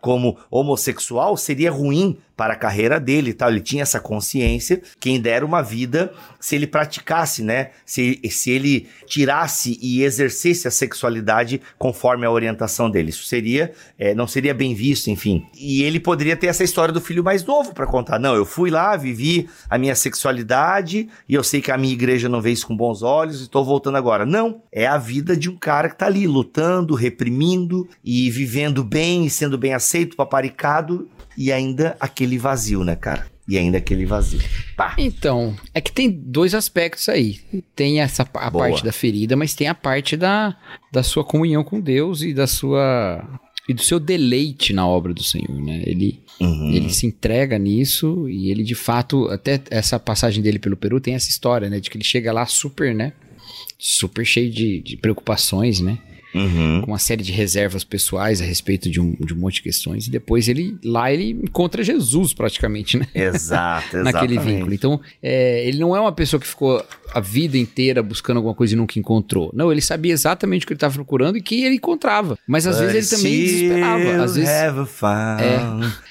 como homossexual seria ruim para a carreira dele e tal. Ele tinha essa consciência. Quem dera uma vida se ele praticasse, né? Se, se ele tirasse e exercesse a sexualidade conforme a orientação dele. Isso seria, é, não seria bem visto, enfim. E ele poderia poderia ter essa história do filho mais novo para contar. Não, eu fui lá, vivi a minha sexualidade e eu sei que a minha igreja não vê isso com bons olhos e tô voltando agora. Não, é a vida de um cara que tá ali lutando, reprimindo e vivendo bem e sendo bem aceito, paparicado e ainda aquele vazio, né, cara? e ainda aquele vazio. Pá. Então, é que tem dois aspectos aí. Tem essa a Boa. parte da ferida, mas tem a parte da, da sua comunhão com Deus e da sua e do seu deleite na obra do Senhor, né? Ele, uhum. ele se entrega nisso e ele de fato, até essa passagem dele pelo Peru tem essa história, né? De que ele chega lá super, né? Super cheio de, de preocupações, né? Uhum. Com uma série de reservas pessoais a respeito de um, de um monte de questões. E depois ele lá ele encontra Jesus praticamente, né? Exato, (laughs) Naquele vínculo. Então, é, ele não é uma pessoa que ficou a vida inteira buscando alguma coisa e nunca encontrou. Não, ele sabia exatamente o que ele estava procurando e que ele encontrava. Mas às vezes ele também desesperava. Às vezes,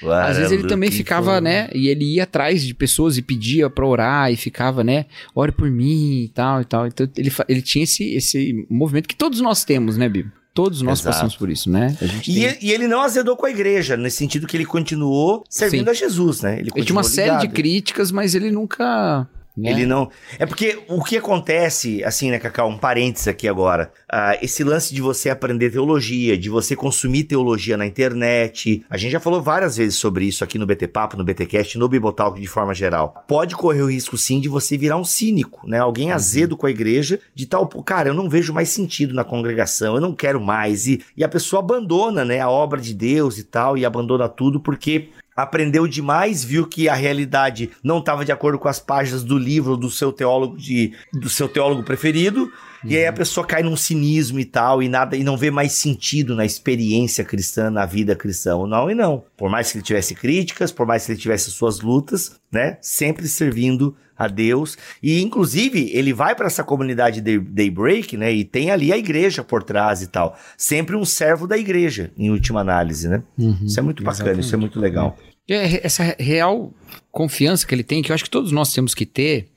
what às vezes ele também ficava, for. né? E ele ia atrás de pessoas e pedia pra orar e ficava, né? Ore por mim e tal e tal. Então ele, ele tinha esse, esse movimento que todos nós temos, né, Bibo? Todos nós Exato. passamos por isso, né? E, tem- ele- e ele não azedou com a igreja, nesse sentido que ele continuou servindo Sim. a Jesus, né? ele tinha uma continuou série de ligado. críticas, mas ele nunca. Né? Ele não. É porque o que acontece, assim, né, Cacau? Um parênteses aqui agora. Ah, esse lance de você aprender teologia, de você consumir teologia na internet. A gente já falou várias vezes sobre isso aqui no BT Papo, no BTcast, no Bibotalk de forma geral. Pode correr o risco, sim, de você virar um cínico, né? Alguém azedo com a igreja, de tal, cara, eu não vejo mais sentido na congregação, eu não quero mais. E, e a pessoa abandona, né, a obra de Deus e tal, e abandona tudo porque aprendeu demais, viu que a realidade não estava de acordo com as páginas do livro do seu teólogo de, do seu teólogo preferido, e aí a pessoa cai num cinismo e tal e nada e não vê mais sentido na experiência cristã, na vida cristã, ou não e não. Por mais que ele tivesse críticas, por mais que ele tivesse suas lutas, né, sempre servindo a Deus. E inclusive, ele vai para essa comunidade Day- Daybreak, né, e tem ali a igreja por trás e tal. Sempre um servo da igreja, em última análise, né? Uhum, Isso é muito bacana, exatamente. isso é muito legal. É, essa real confiança que ele tem, que eu acho que todos nós temos que ter,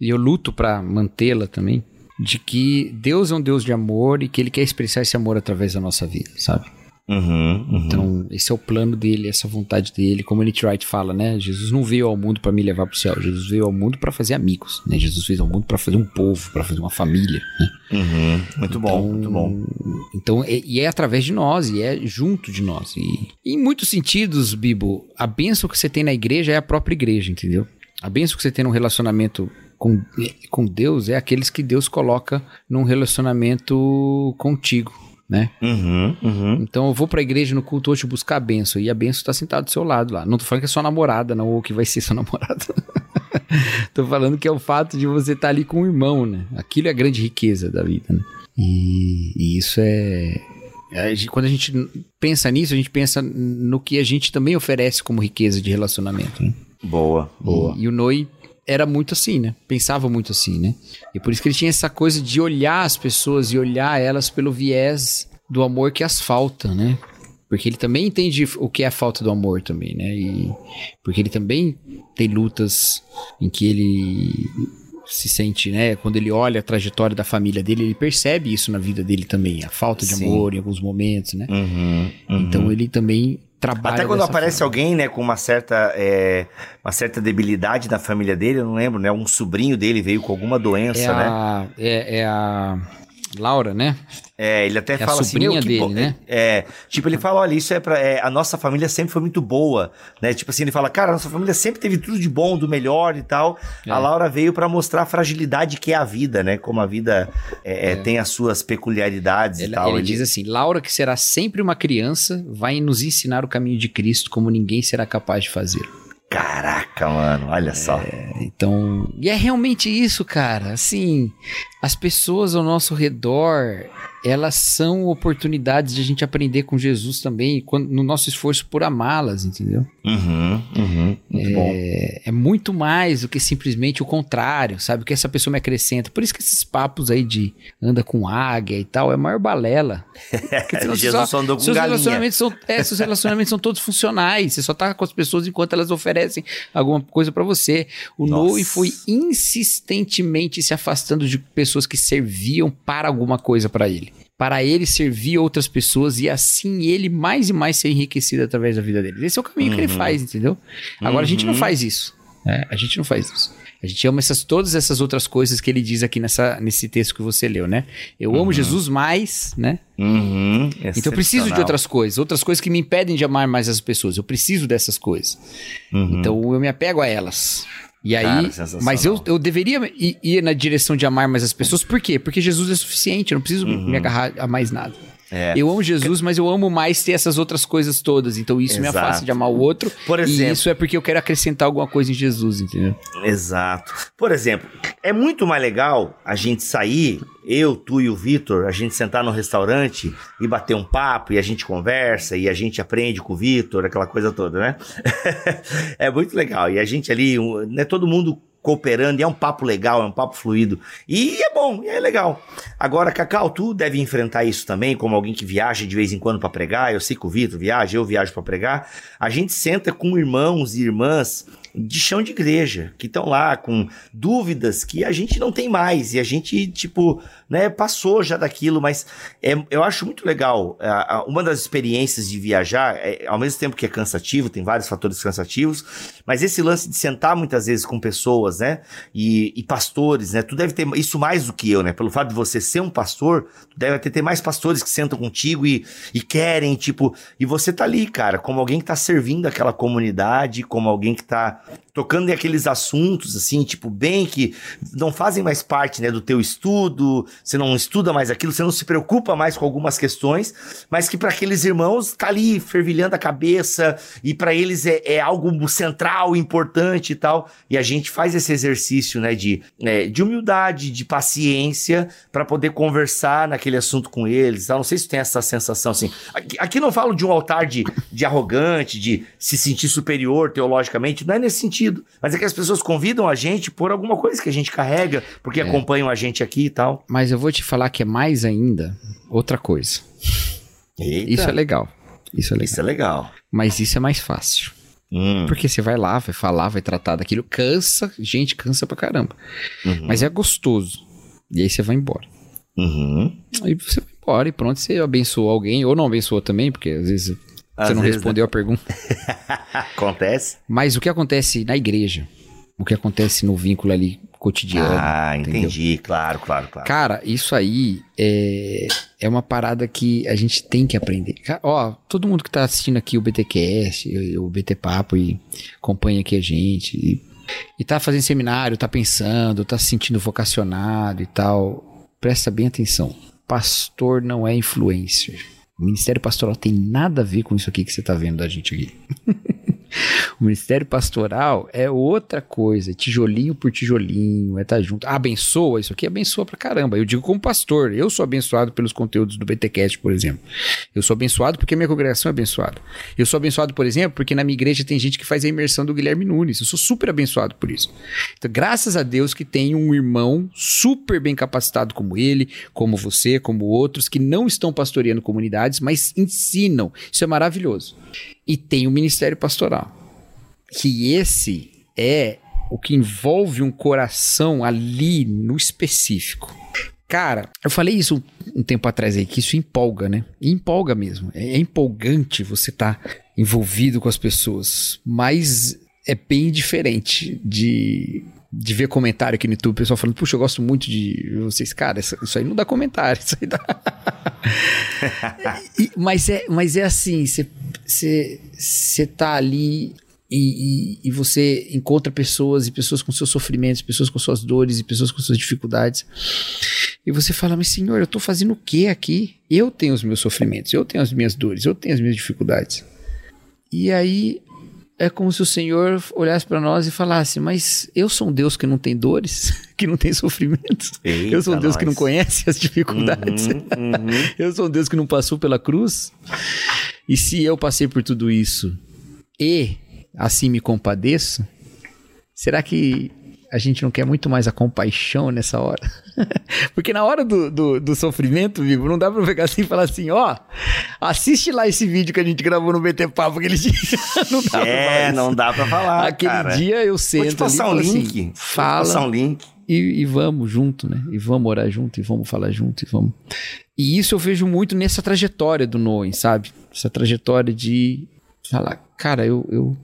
e eu luto pra mantê-la também, de que Deus é um Deus de amor e que ele quer expressar esse amor através da nossa vida, sabe? Uhum, uhum. Então, esse é o plano dele, essa vontade dele. Como N.T. Wright fala, né? Jesus não veio ao mundo para me levar pro céu. Jesus veio ao mundo para fazer amigos, né? Jesus veio ao mundo para fazer um povo, para fazer uma família, né? Uhum, muito bom, Então, muito bom. Então, e, e é através de nós, e é junto de nós. E em muitos sentidos, Bibo, a bênção que você tem na igreja é a própria igreja, entendeu? A bênção que você tem num relacionamento com, com Deus é aqueles que Deus coloca num relacionamento contigo, né? Uhum, uhum. Então eu vou pra igreja no culto hoje buscar a benção. E a benção tá sentada do seu lado lá. Não tô falando que é sua namorada, não, ou que vai ser sua (laughs) namorada. tô falando que é o fato de você estar ali com o irmão, né? Aquilo é a grande riqueza da vida, né? E, e isso é. gente- Quando a gente pensa nisso, a gente pensa no que a gente também oferece como riqueza de relacionamento, né? Boa, boa. E, e o Noi era muito assim, né? Pensava muito assim, né? E por isso que ele tinha essa coisa de olhar as pessoas e olhar elas pelo viés do amor que as falta, né? Porque ele também entende o que é a falta do amor também, né? E porque ele também tem lutas em que ele se sente, né? Quando ele olha a trajetória da família dele, ele percebe isso na vida dele também, a falta de Sim. amor em alguns momentos, né? Uhum, uhum. Então ele também trabalha Até quando aparece forma. alguém, né, com uma certa, é, uma certa debilidade na família dele, eu não lembro, né? Um sobrinho dele veio com alguma doença, é né? a, é, é a Laura, né? É, ele até a fala assim, sobrinha que dele, né? É, tipo, ele fala, olha, isso é pra. é, a nossa família sempre foi muito boa, né? Tipo assim, ele fala, cara, a nossa família sempre teve tudo de bom, do melhor e tal. É. A Laura veio pra mostrar a fragilidade que é a vida, né? Como a vida é, é, tem as suas peculiaridades e Ele, tal. ele diz assim: Laura, que será sempre uma criança, vai nos ensinar o caminho de Cristo como ninguém será capaz de fazer. Caraca, mano, olha só. Então, e é realmente isso, cara. Assim, as pessoas ao nosso redor, elas são oportunidades de a gente aprender com Jesus também, quando, no nosso esforço por amá-las, entendeu? Uhum, uhum, muito bom. É, é muito mais do que simplesmente o contrário, sabe? O que essa pessoa me acrescenta. Por isso que esses papos aí de anda com águia e tal é a maior balela. (laughs) Jesus só andou com seus galinha. relacionamentos são, é, seus relacionamentos são todos funcionais. Você só tá com as pessoas enquanto elas oferecem alguma coisa pra você. O. Noe foi insistentemente se afastando de pessoas que serviam para alguma coisa pra ele. Para ele servir outras pessoas e assim ele mais e mais ser enriquecido através da vida dele. Esse é o caminho que ele faz, entendeu? Agora a gente não Uhum. faz isso. né? A gente não faz isso. A gente ama essas, todas essas outras coisas que ele diz aqui nessa, nesse texto que você leu, né? Eu amo Jesus mais, né? Uhum, Então eu preciso de outras coisas, outras coisas que me impedem de amar mais as pessoas. Eu preciso dessas coisas. Uhum. Então eu me apego a elas. E aí, Cara, mas eu, eu deveria ir, ir na direção de amar mais as pessoas, por quê? Porque Jesus é suficiente, eu não preciso Uhum. me agarrar a mais nada. É. Eu amo Jesus, mas eu amo mais ter essas outras coisas todas. Então isso me Exato. afasta de amar o outro. Por E exemplo. isso é porque eu quero acrescentar alguma coisa em Jesus, entendeu? Exato. Por exemplo, é muito mais legal a gente sair, eu, tu e o Vitor, a gente sentar no restaurante e bater um papo e a gente conversa e a gente aprende com o Vitor, aquela coisa toda, né? (laughs) é muito legal. E a gente ali, né, todo mundo cooperando, é um papo legal, é um papo fluido. E é bom, é legal. Agora, Cacau, tu deve enfrentar isso também, como alguém que viaja de vez em quando para pregar. Eu sei que o Vitor viaja, eu viajo para pregar. A gente senta com irmãos e irmãs de chão de igreja, que estão lá com dúvidas que a gente não tem mais, e a gente, tipo, né, passou já daquilo, mas é, eu acho muito legal. uma das experiências de viajar, é, ao mesmo tempo que é cansativo, tem vários fatores cansativos, mas esse lance de sentar muitas vezes com pessoas, né, e, e pastores, né, tu deve ter isso mais do que eu, né, pelo fato de você ser um pastor, tu deve ter, ter mais pastores que sentam contigo e, e querem, tipo, e você tá ali, cara, como alguém que tá servindo aquela comunidade, como alguém que tá tocando em aqueles assuntos, assim, tipo, bem que não fazem mais parte, né, do teu estudo, você não estuda mais aquilo, você não se preocupa mais com algumas questões, mas que para aqueles irmãos tá ali fervilhando a cabeça e para eles é, é algo central, importante e tal, e a gente faz esse exercício, né, de, é, de humildade, de paciência, para poder conversar naquele assunto com eles, tal. não sei se tem essa sensação, assim, aqui, aqui não falo de um altar de, de arrogante, de se sentir superior teologicamente, não é nesse sentido. Mas é que as pessoas convidam a gente por alguma coisa que a gente carrega, porque acompanham a gente aqui e tal. Mas eu vou te falar que é mais ainda outra coisa. Eita, Isso é legal. Isso é legal. Isso é legal. Mas isso é mais fácil. Hum, Porque você vai lá, vai falar, vai tratar daquilo. Cansa, gente, cansa pra caramba. uhum, Mas é gostoso. E aí você vai embora. uhum. Aí você vai embora e pronto, você abençoou alguém, ou não abençoou também, porque às vezes você não vezes, respondeu a pergunta. (laughs) Acontece? Mas o que acontece na igreja, o que acontece no vínculo ali cotidiano. Ah, entendeu? entendi. Claro, claro, claro. Cara, isso aí é, é uma parada que a gente tem que aprender. Ó, todo mundo que tá assistindo aqui o BTcast, e o BT Papo e acompanha aqui a gente e, e tá fazendo seminário, tá pensando, tá se sentindo vocacionado e tal, presta bem atenção. Pastor não é influencer. O ministério pastoral tem nada a ver com isso aqui que você tá vendo da gente aqui. (laughs) (laughs) O ministério pastoral é outra coisa, é tijolinho por tijolinho, é estar junto. abençoa, isso aqui abençoa pra caramba. Eu digo como pastor, eu sou abençoado pelos conteúdos do BTcast, por exemplo. Eu sou abençoado porque minha congregação é abençoada. Eu sou abençoado, por exemplo, porque na minha igreja tem gente que faz a imersão do Guilherme Nunes. Eu sou super abençoado por isso. Então, graças a Deus que tem um irmão super bem capacitado como ele, como você, como outros, que não estão pastoreando comunidades, mas ensinam. Isso é maravilhoso. E tem o ministério pastoral que esse é o que envolve um coração ali no específico. Cara, eu falei isso um tempo atrás aí, que isso empolga, né? E empolga mesmo. É, é empolgante você estar envolvido com as pessoas, mas é bem diferente de, de ver comentário aqui no YouTube, o pessoal falando, puxa, eu gosto muito de vocês. Cara, isso, isso aí não dá comentário, (laughs) isso aí dá. E- mas, é, mas é assim, você tá ali e, e- e você encontra pessoas e pessoas com seus sofrimentos, pessoas com suas dores e pessoas com suas dificuldades. E você fala, mas senhor, eu tô fazendo o que aqui? Eu tenho os meus sofrimentos, eu tenho as minhas dores, eu tenho as minhas dificuldades. E aí é como se o Senhor olhasse para nós e falasse: Mas eu sou um Deus que não tem dores, (laughs) que não tem sofrimentos. Eita, eu sou um Deus que não conhece as dificuldades. Uhum, uhum. (laughs) Eu sou um Deus que não passou pela cruz. E se eu passei por tudo isso e assim me compadeço, será que a gente não quer muito mais a compaixão nessa hora? (laughs) Porque na hora do, do, do sofrimento, vivo, não dá pra pegar assim e falar assim: ó, assiste lá esse vídeo que a gente gravou no BT Papo aquele dia. (laughs) não dá pra falar É, isso. não dá pra falar. Aquele cara. dia eu Vou sento te passar ali um falo link. assim, Vou fala passar um link. e, e vamos junto, né? E vamos orar junto, e vamos falar junto, e vamos. E isso eu vejo muito nessa trajetória do Noen, sabe? Essa trajetória de falar, cara, eu, eu.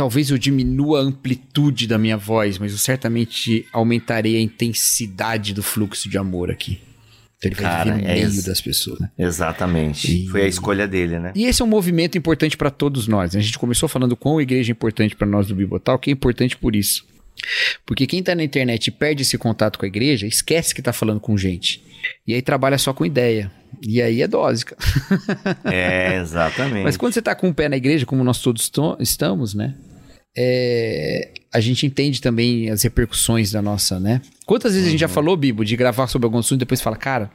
Talvez eu diminua a amplitude da minha voz, mas eu certamente aumentarei a intensidade do fluxo de amor aqui. Então ele vai Cara, viver no é meio isso. das pessoas, né? Exatamente. E- Foi a escolha dele, né? E esse é um movimento importante para todos nós. né? A gente começou falando quão a igreja é importante para nós do Bibotal, que é importante por isso. Porque quem tá na internet e perde esse contato com a igreja, esquece que tá falando com gente. E aí trabalha só com ideia. E aí é dose. É, exatamente. (laughs) Mas quando você tá com o pé na igreja, como nós todos to- estamos, né? É, a gente entende também as repercussões da nossa, né? Quantas vezes a gente já falou, Bibo, de gravar sobre algum assunto e depois fala, cara,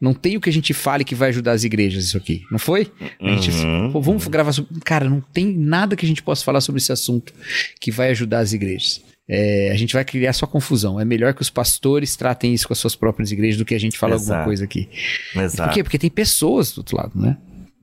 não tem o que a gente fale que vai ajudar as igrejas isso aqui, não foi? A gente, Uhum. pô, vamos gravar sobre. Cara, não tem nada que a gente possa falar sobre esse assunto que vai ajudar as igrejas. É, a gente vai criar só confusão. É melhor que os pastores tratem isso com as suas próprias igrejas do que a gente falar alguma coisa aqui. Por Exato. quê? Porque tem pessoas do outro lado, né?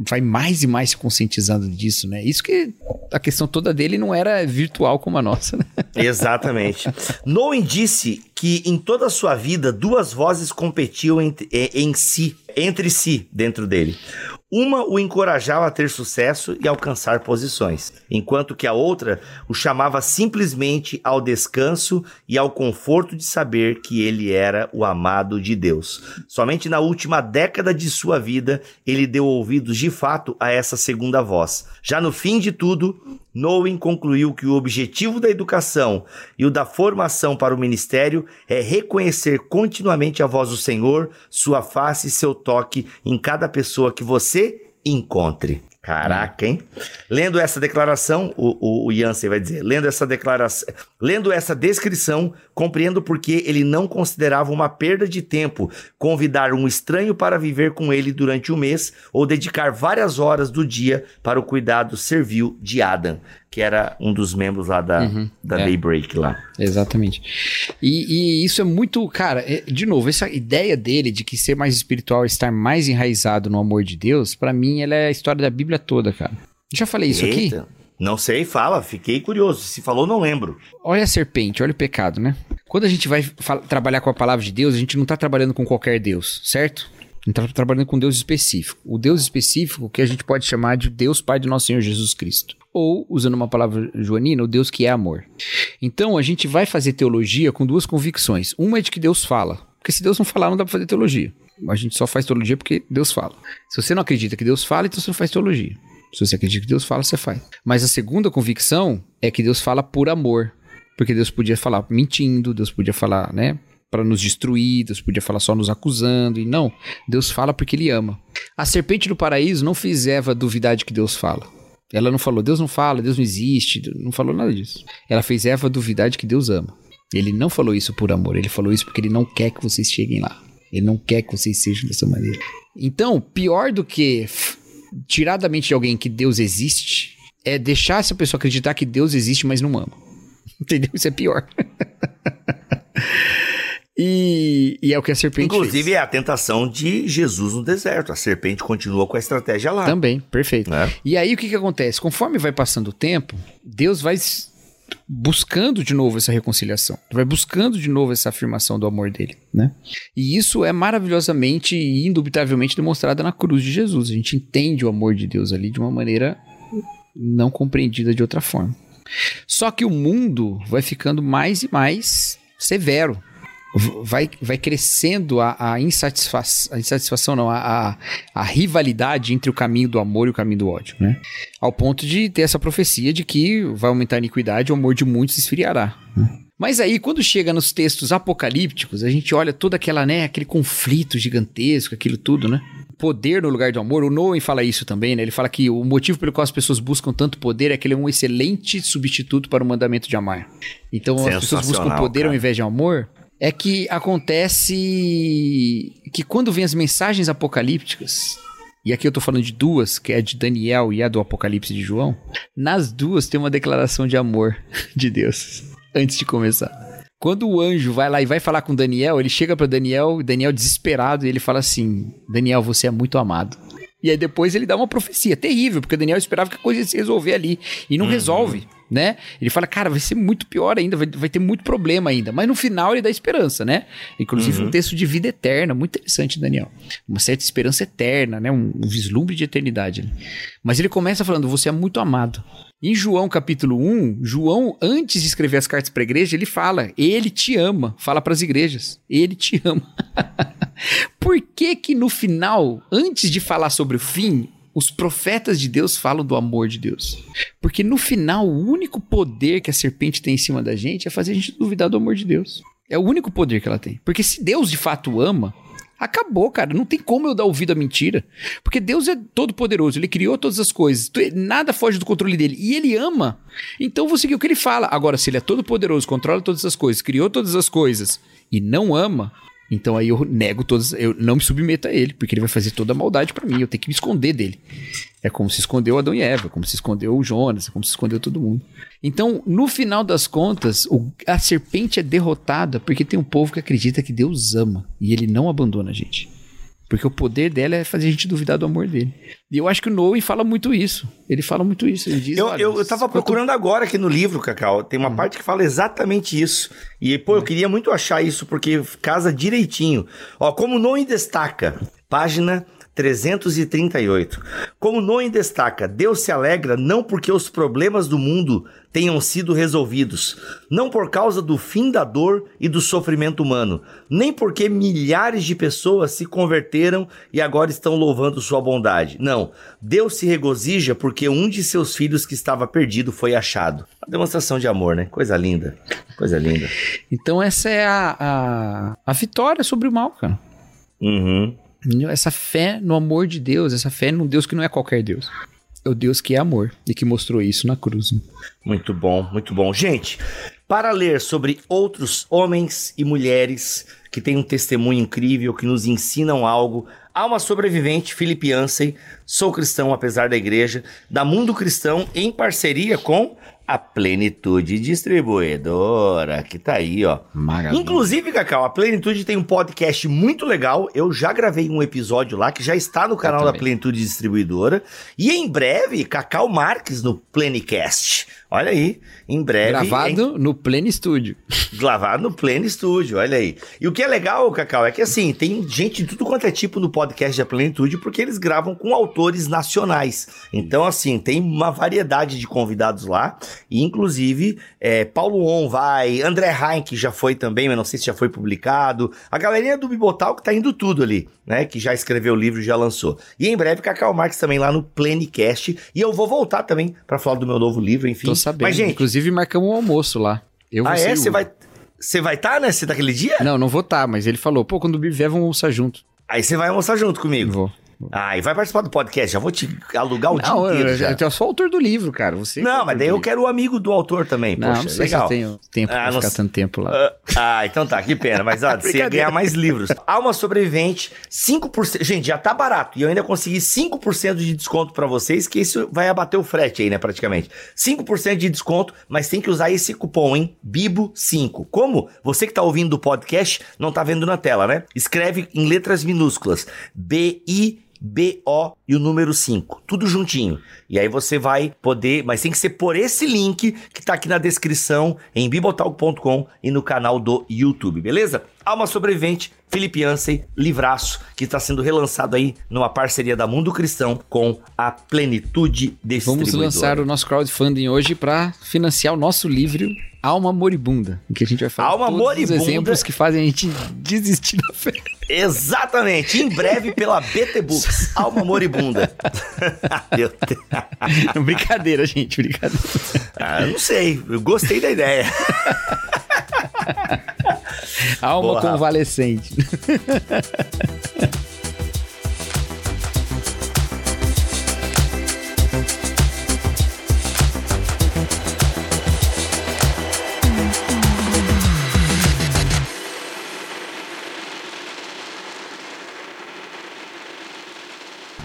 Vai mais e mais se conscientizando disso, né? Isso que a questão toda dele não era virtual como a nossa, né? (laughs) Exatamente. Noem disse que em toda a sua vida duas vozes competiam entre, eh, em si, entre si, dentro dele. Uma o encorajava a ter sucesso e alcançar posições, enquanto que a outra o chamava simplesmente ao descanso e ao conforto de saber que ele era o amado de Deus. Somente na última década de sua vida ele deu ouvidos de fato a essa segunda voz. Já no fim de tudo, Nowen concluiu que o objetivo da educação e o da formação para o ministério é reconhecer continuamente a voz do Senhor, sua face e seu toque em cada pessoa que você encontre. Caraca, hein? Lendo essa declaração, o, o, o Jansen vai dizer, lendo essa declaração, lendo essa descrição, compreendo porque ele não considerava uma perda de tempo convidar um estranho para viver com ele durante o mês ou dedicar várias horas do dia para o cuidado servil de Adam, que era um dos membros lá da, da é. Daybreak lá. Exatamente. E, e isso é muito, cara, é- de novo, essa ideia dele de que ser mais espiritual estar mais enraizado no amor de Deus, pra mim, ela é a história da Bíblia toda, cara. Já falei isso aqui? Eita, Não sei, fala, fiquei curioso. Se falou, não lembro. Olha a serpente, olha o pecado, né? Quando a gente vai trabalhar com a palavra de Deus, a gente não tá trabalhando com qualquer Deus, certo? Tá trabalhando com Deus específico. O Deus específico que a gente pode chamar de Deus Pai do nosso Senhor Jesus Cristo. Ou, usando uma palavra joanina, o Deus que é amor. Então, a gente vai fazer teologia com duas convicções. Uma é de que Deus fala. Porque se Deus não falar, não dá pra fazer teologia. A gente só faz teologia porque Deus fala. Se você não acredita que Deus fala, então você não faz teologia. Se você acredita que Deus fala, você faz. Mas a segunda convicção é que Deus fala por amor. Porque Deus podia falar mentindo, Deus podia falar, né? Para nos destruir, Deus podia falar só nos acusando. E não, Deus fala porque Ele ama. A serpente do paraíso não fez Eva duvidar de que Deus fala. Ela não falou, Deus não fala, Deus não existe, não falou nada disso. Ela fez Eva duvidar de que Deus ama. Ele não falou isso por amor, ele falou isso porque ele não quer que vocês cheguem lá. Ele não quer que vocês sejam dessa maneira. Então, pior do que tirar da mente de alguém que Deus existe é deixar essa pessoa acreditar que Deus existe, mas não ama. (laughs) Entendeu? Isso é pior. (laughs) e, e é o que a serpente Inclusive, fez. é a tentação de Jesus no deserto. A serpente continua com a estratégia lá. Também, perfeito. Né? E aí o que, que acontece? Conforme vai passando o tempo, Deus vai buscando de novo essa reconciliação, vai buscando de novo essa afirmação do amor dele, né? E isso é maravilhosamente e indubitavelmente demonstrado na cruz de Jesus. A gente entende o amor de Deus ali de uma maneira não compreendida de outra forma. Só que o mundo vai ficando mais e mais severo. Vai, vai crescendo a, a insatisfação, a insatisfação não, a, a, a rivalidade entre o caminho do amor e o caminho do ódio, né? Ao ponto de ter essa profecia de que vai aumentar a iniquidade e o amor de muitos esfriará. né? Mas aí, quando chega nos textos apocalípticos, a gente olha todo aquela, né, aquele conflito gigantesco, aquilo tudo, né? Poder no lugar do amor. O Noen fala isso também, né? Ele fala que o motivo pelo qual as pessoas buscam tanto poder é que ele é um excelente substituto para o mandamento de amar. Então as pessoas buscam poder ao cara. invés de amor. É que acontece que quando vem as mensagens apocalípticas, e aqui eu tô falando de duas, que é a de Daniel e a do Apocalipse de João, nas duas tem uma declaração de amor (laughs) de Deus antes de começar. Quando o anjo vai lá e vai falar com Daniel, ele chega pra Daniel, Daniel desesperado, e ele fala assim: Daniel, você é muito amado. E aí depois ele dá uma profecia terrível, porque Daniel esperava que a coisa ia se resolver ali. E não resolve, né? Ele fala, cara, vai ser muito pior ainda, vai, vai ter muito problema ainda. Mas no final ele dá esperança, né? Inclusive um texto de vida eterna, muito interessante, Daniel. Uma certa esperança eterna, né? Um, um vislumbre de eternidade. ali. Mas ele começa falando, você é muito amado. Em João capítulo 1, João, antes de escrever as cartas para a igreja, ele fala: Ele te ama. Fala para as igrejas: Ele te ama. (laughs) Por que que no final, antes de falar sobre o fim, Os profetas de Deus falam do amor de Deus. Porque no final, o único poder que a serpente tem em cima da gente é fazer a gente duvidar do amor de Deus. É o único poder que ela tem. Porque se Deus de fato ama, acabou, cara. Não tem como eu dar ouvido à mentira. Porque Deus é todo poderoso, ele criou todas as coisas. Nada foge do controle dele. E ele ama. Então vou seguir o que ele fala. Agora, se ele é todo poderoso, controla todas as coisas, criou todas as coisas e não ama, então aí eu nego todas, eu não me submeto a ele, porque ele vai fazer toda a maldade para mim, eu tenho que me esconder dele. É como se escondeu Adão e Eva, como se escondeu o Jonas, é como se escondeu todo mundo. Então, no final das contas, o, a serpente é derrotada porque tem um povo que acredita que Deus ama e ele não abandona a gente. Porque o poder dela é fazer a gente duvidar do amor dele. E eu acho que o Noe fala muito isso. Ele fala muito isso. Ele diz, eu, eu, eu tava procurando agora aqui no livro, Cacau. Tem uma hum. parte que fala exatamente isso. E, pô, eu hum. queria muito achar isso, porque casa direitinho. Ó, como Noe destaca, página 338. Como Noem destaca, Deus se alegra não porque os problemas do mundo tenham sido resolvidos, não por causa do fim da dor e do sofrimento humano, nem porque milhares de pessoas se converteram e agora estão louvando sua bondade. Não, Deus se regozija porque um de seus filhos que estava perdido foi achado. Uma demonstração de amor, né? Coisa linda, coisa linda. Então essa é a, a, a vitória sobre o mal, cara. Uhum. Essa fé no amor de Deus, essa fé num Deus que não é qualquer Deus. É o Deus que é amor e que mostrou isso na cruz. Né? Muito bom, muito bom. Gente, para ler sobre outros homens e mulheres que têm um testemunho incrível, que nos ensinam algo, há uma sobrevivente, Felipe Ansem, sou cristão apesar da igreja, da Mundo Cristão, em parceria com a Plenitude Distribuidora, que tá aí, ó. Maravilha. Inclusive, Cacau, a Plenitude tem um podcast muito legal. Eu já gravei um episódio lá que já está no canal da Plenitude Distribuidora. E em breve, Cacau Marques no Plenicast. Olha aí, em breve. Gravado em... no Pleno Estúdio. (laughs) Gravado no Pleno Estúdio, olha aí. E o que é legal, Cacau, é que assim, tem gente de tudo quanto é tipo no podcast da Plenitude, porque eles gravam com autores nacionais. Então, assim, tem uma variedade de convidados lá. E, inclusive, é, Paulo On vai, André Heinck já foi também, mas não sei se já foi publicado. A galerinha do Bibotal que tá indo tudo ali, né? Que já escreveu o livro e já lançou. E em breve, Cacau Marques também lá no Plenicast. E eu vou voltar também para falar do meu novo livro, enfim. Tô sabendo. Mas, gente, Inclusive, marcamos um almoço lá. Eu ah, é? Você vai. Você vai estar, tá, né? Você tá aquele dia? Não, não vou estar, tá, mas ele falou, pô, quando o Bibi vier, vamos almoçar junto. Aí você vai almoçar junto comigo. Vou. Ah, e vai participar do podcast. Já vou te alugar o não, dia inteiro. Eu, já. eu sou autor do livro, cara. Você não, é mas daí eu quero o amigo do autor também. Não, Poxa, não sei legal. se eu tenho tempo ah, pra ficar tanto tempo lá. (laughs) Ah, então tá, que pena. Mas ó, (laughs) você ia ganhar mais livros. Alma Sobrevivente, 5%. Gente, já tá barato. E eu ainda consegui 5% de desconto para vocês, que isso vai abater o frete aí, né, praticamente. 5% de desconto, mas tem que usar esse cupom, hein? Bibo5. Como? Você que tá ouvindo o podcast, não tá vendo na tela, né? Escreve em letras minúsculas. B-I BO e o número 5, tudo juntinho. E aí você vai poder, mas tem que ser por esse link que tá aqui na descrição em bibotalk.com e no canal do YouTube, beleza? Alma Sobrevivente, Felipe Ansem, livraço, que está sendo relançado aí numa parceria da Mundo Cristão com a Plenitude Distribuidora. Vamos lançar o nosso crowdfunding hoje para financiar o nosso livro Alma Moribunda, em que a gente vai falar Alma todos moribunda. os exemplos que fazem a gente desistir da fé. Exatamente, em breve pela BT Books, Alma Moribunda. (laughs) Meu Deus. brincadeira, gente, brincadeira. Ah, não sei, eu gostei da ideia. Alma Porra. convalescente.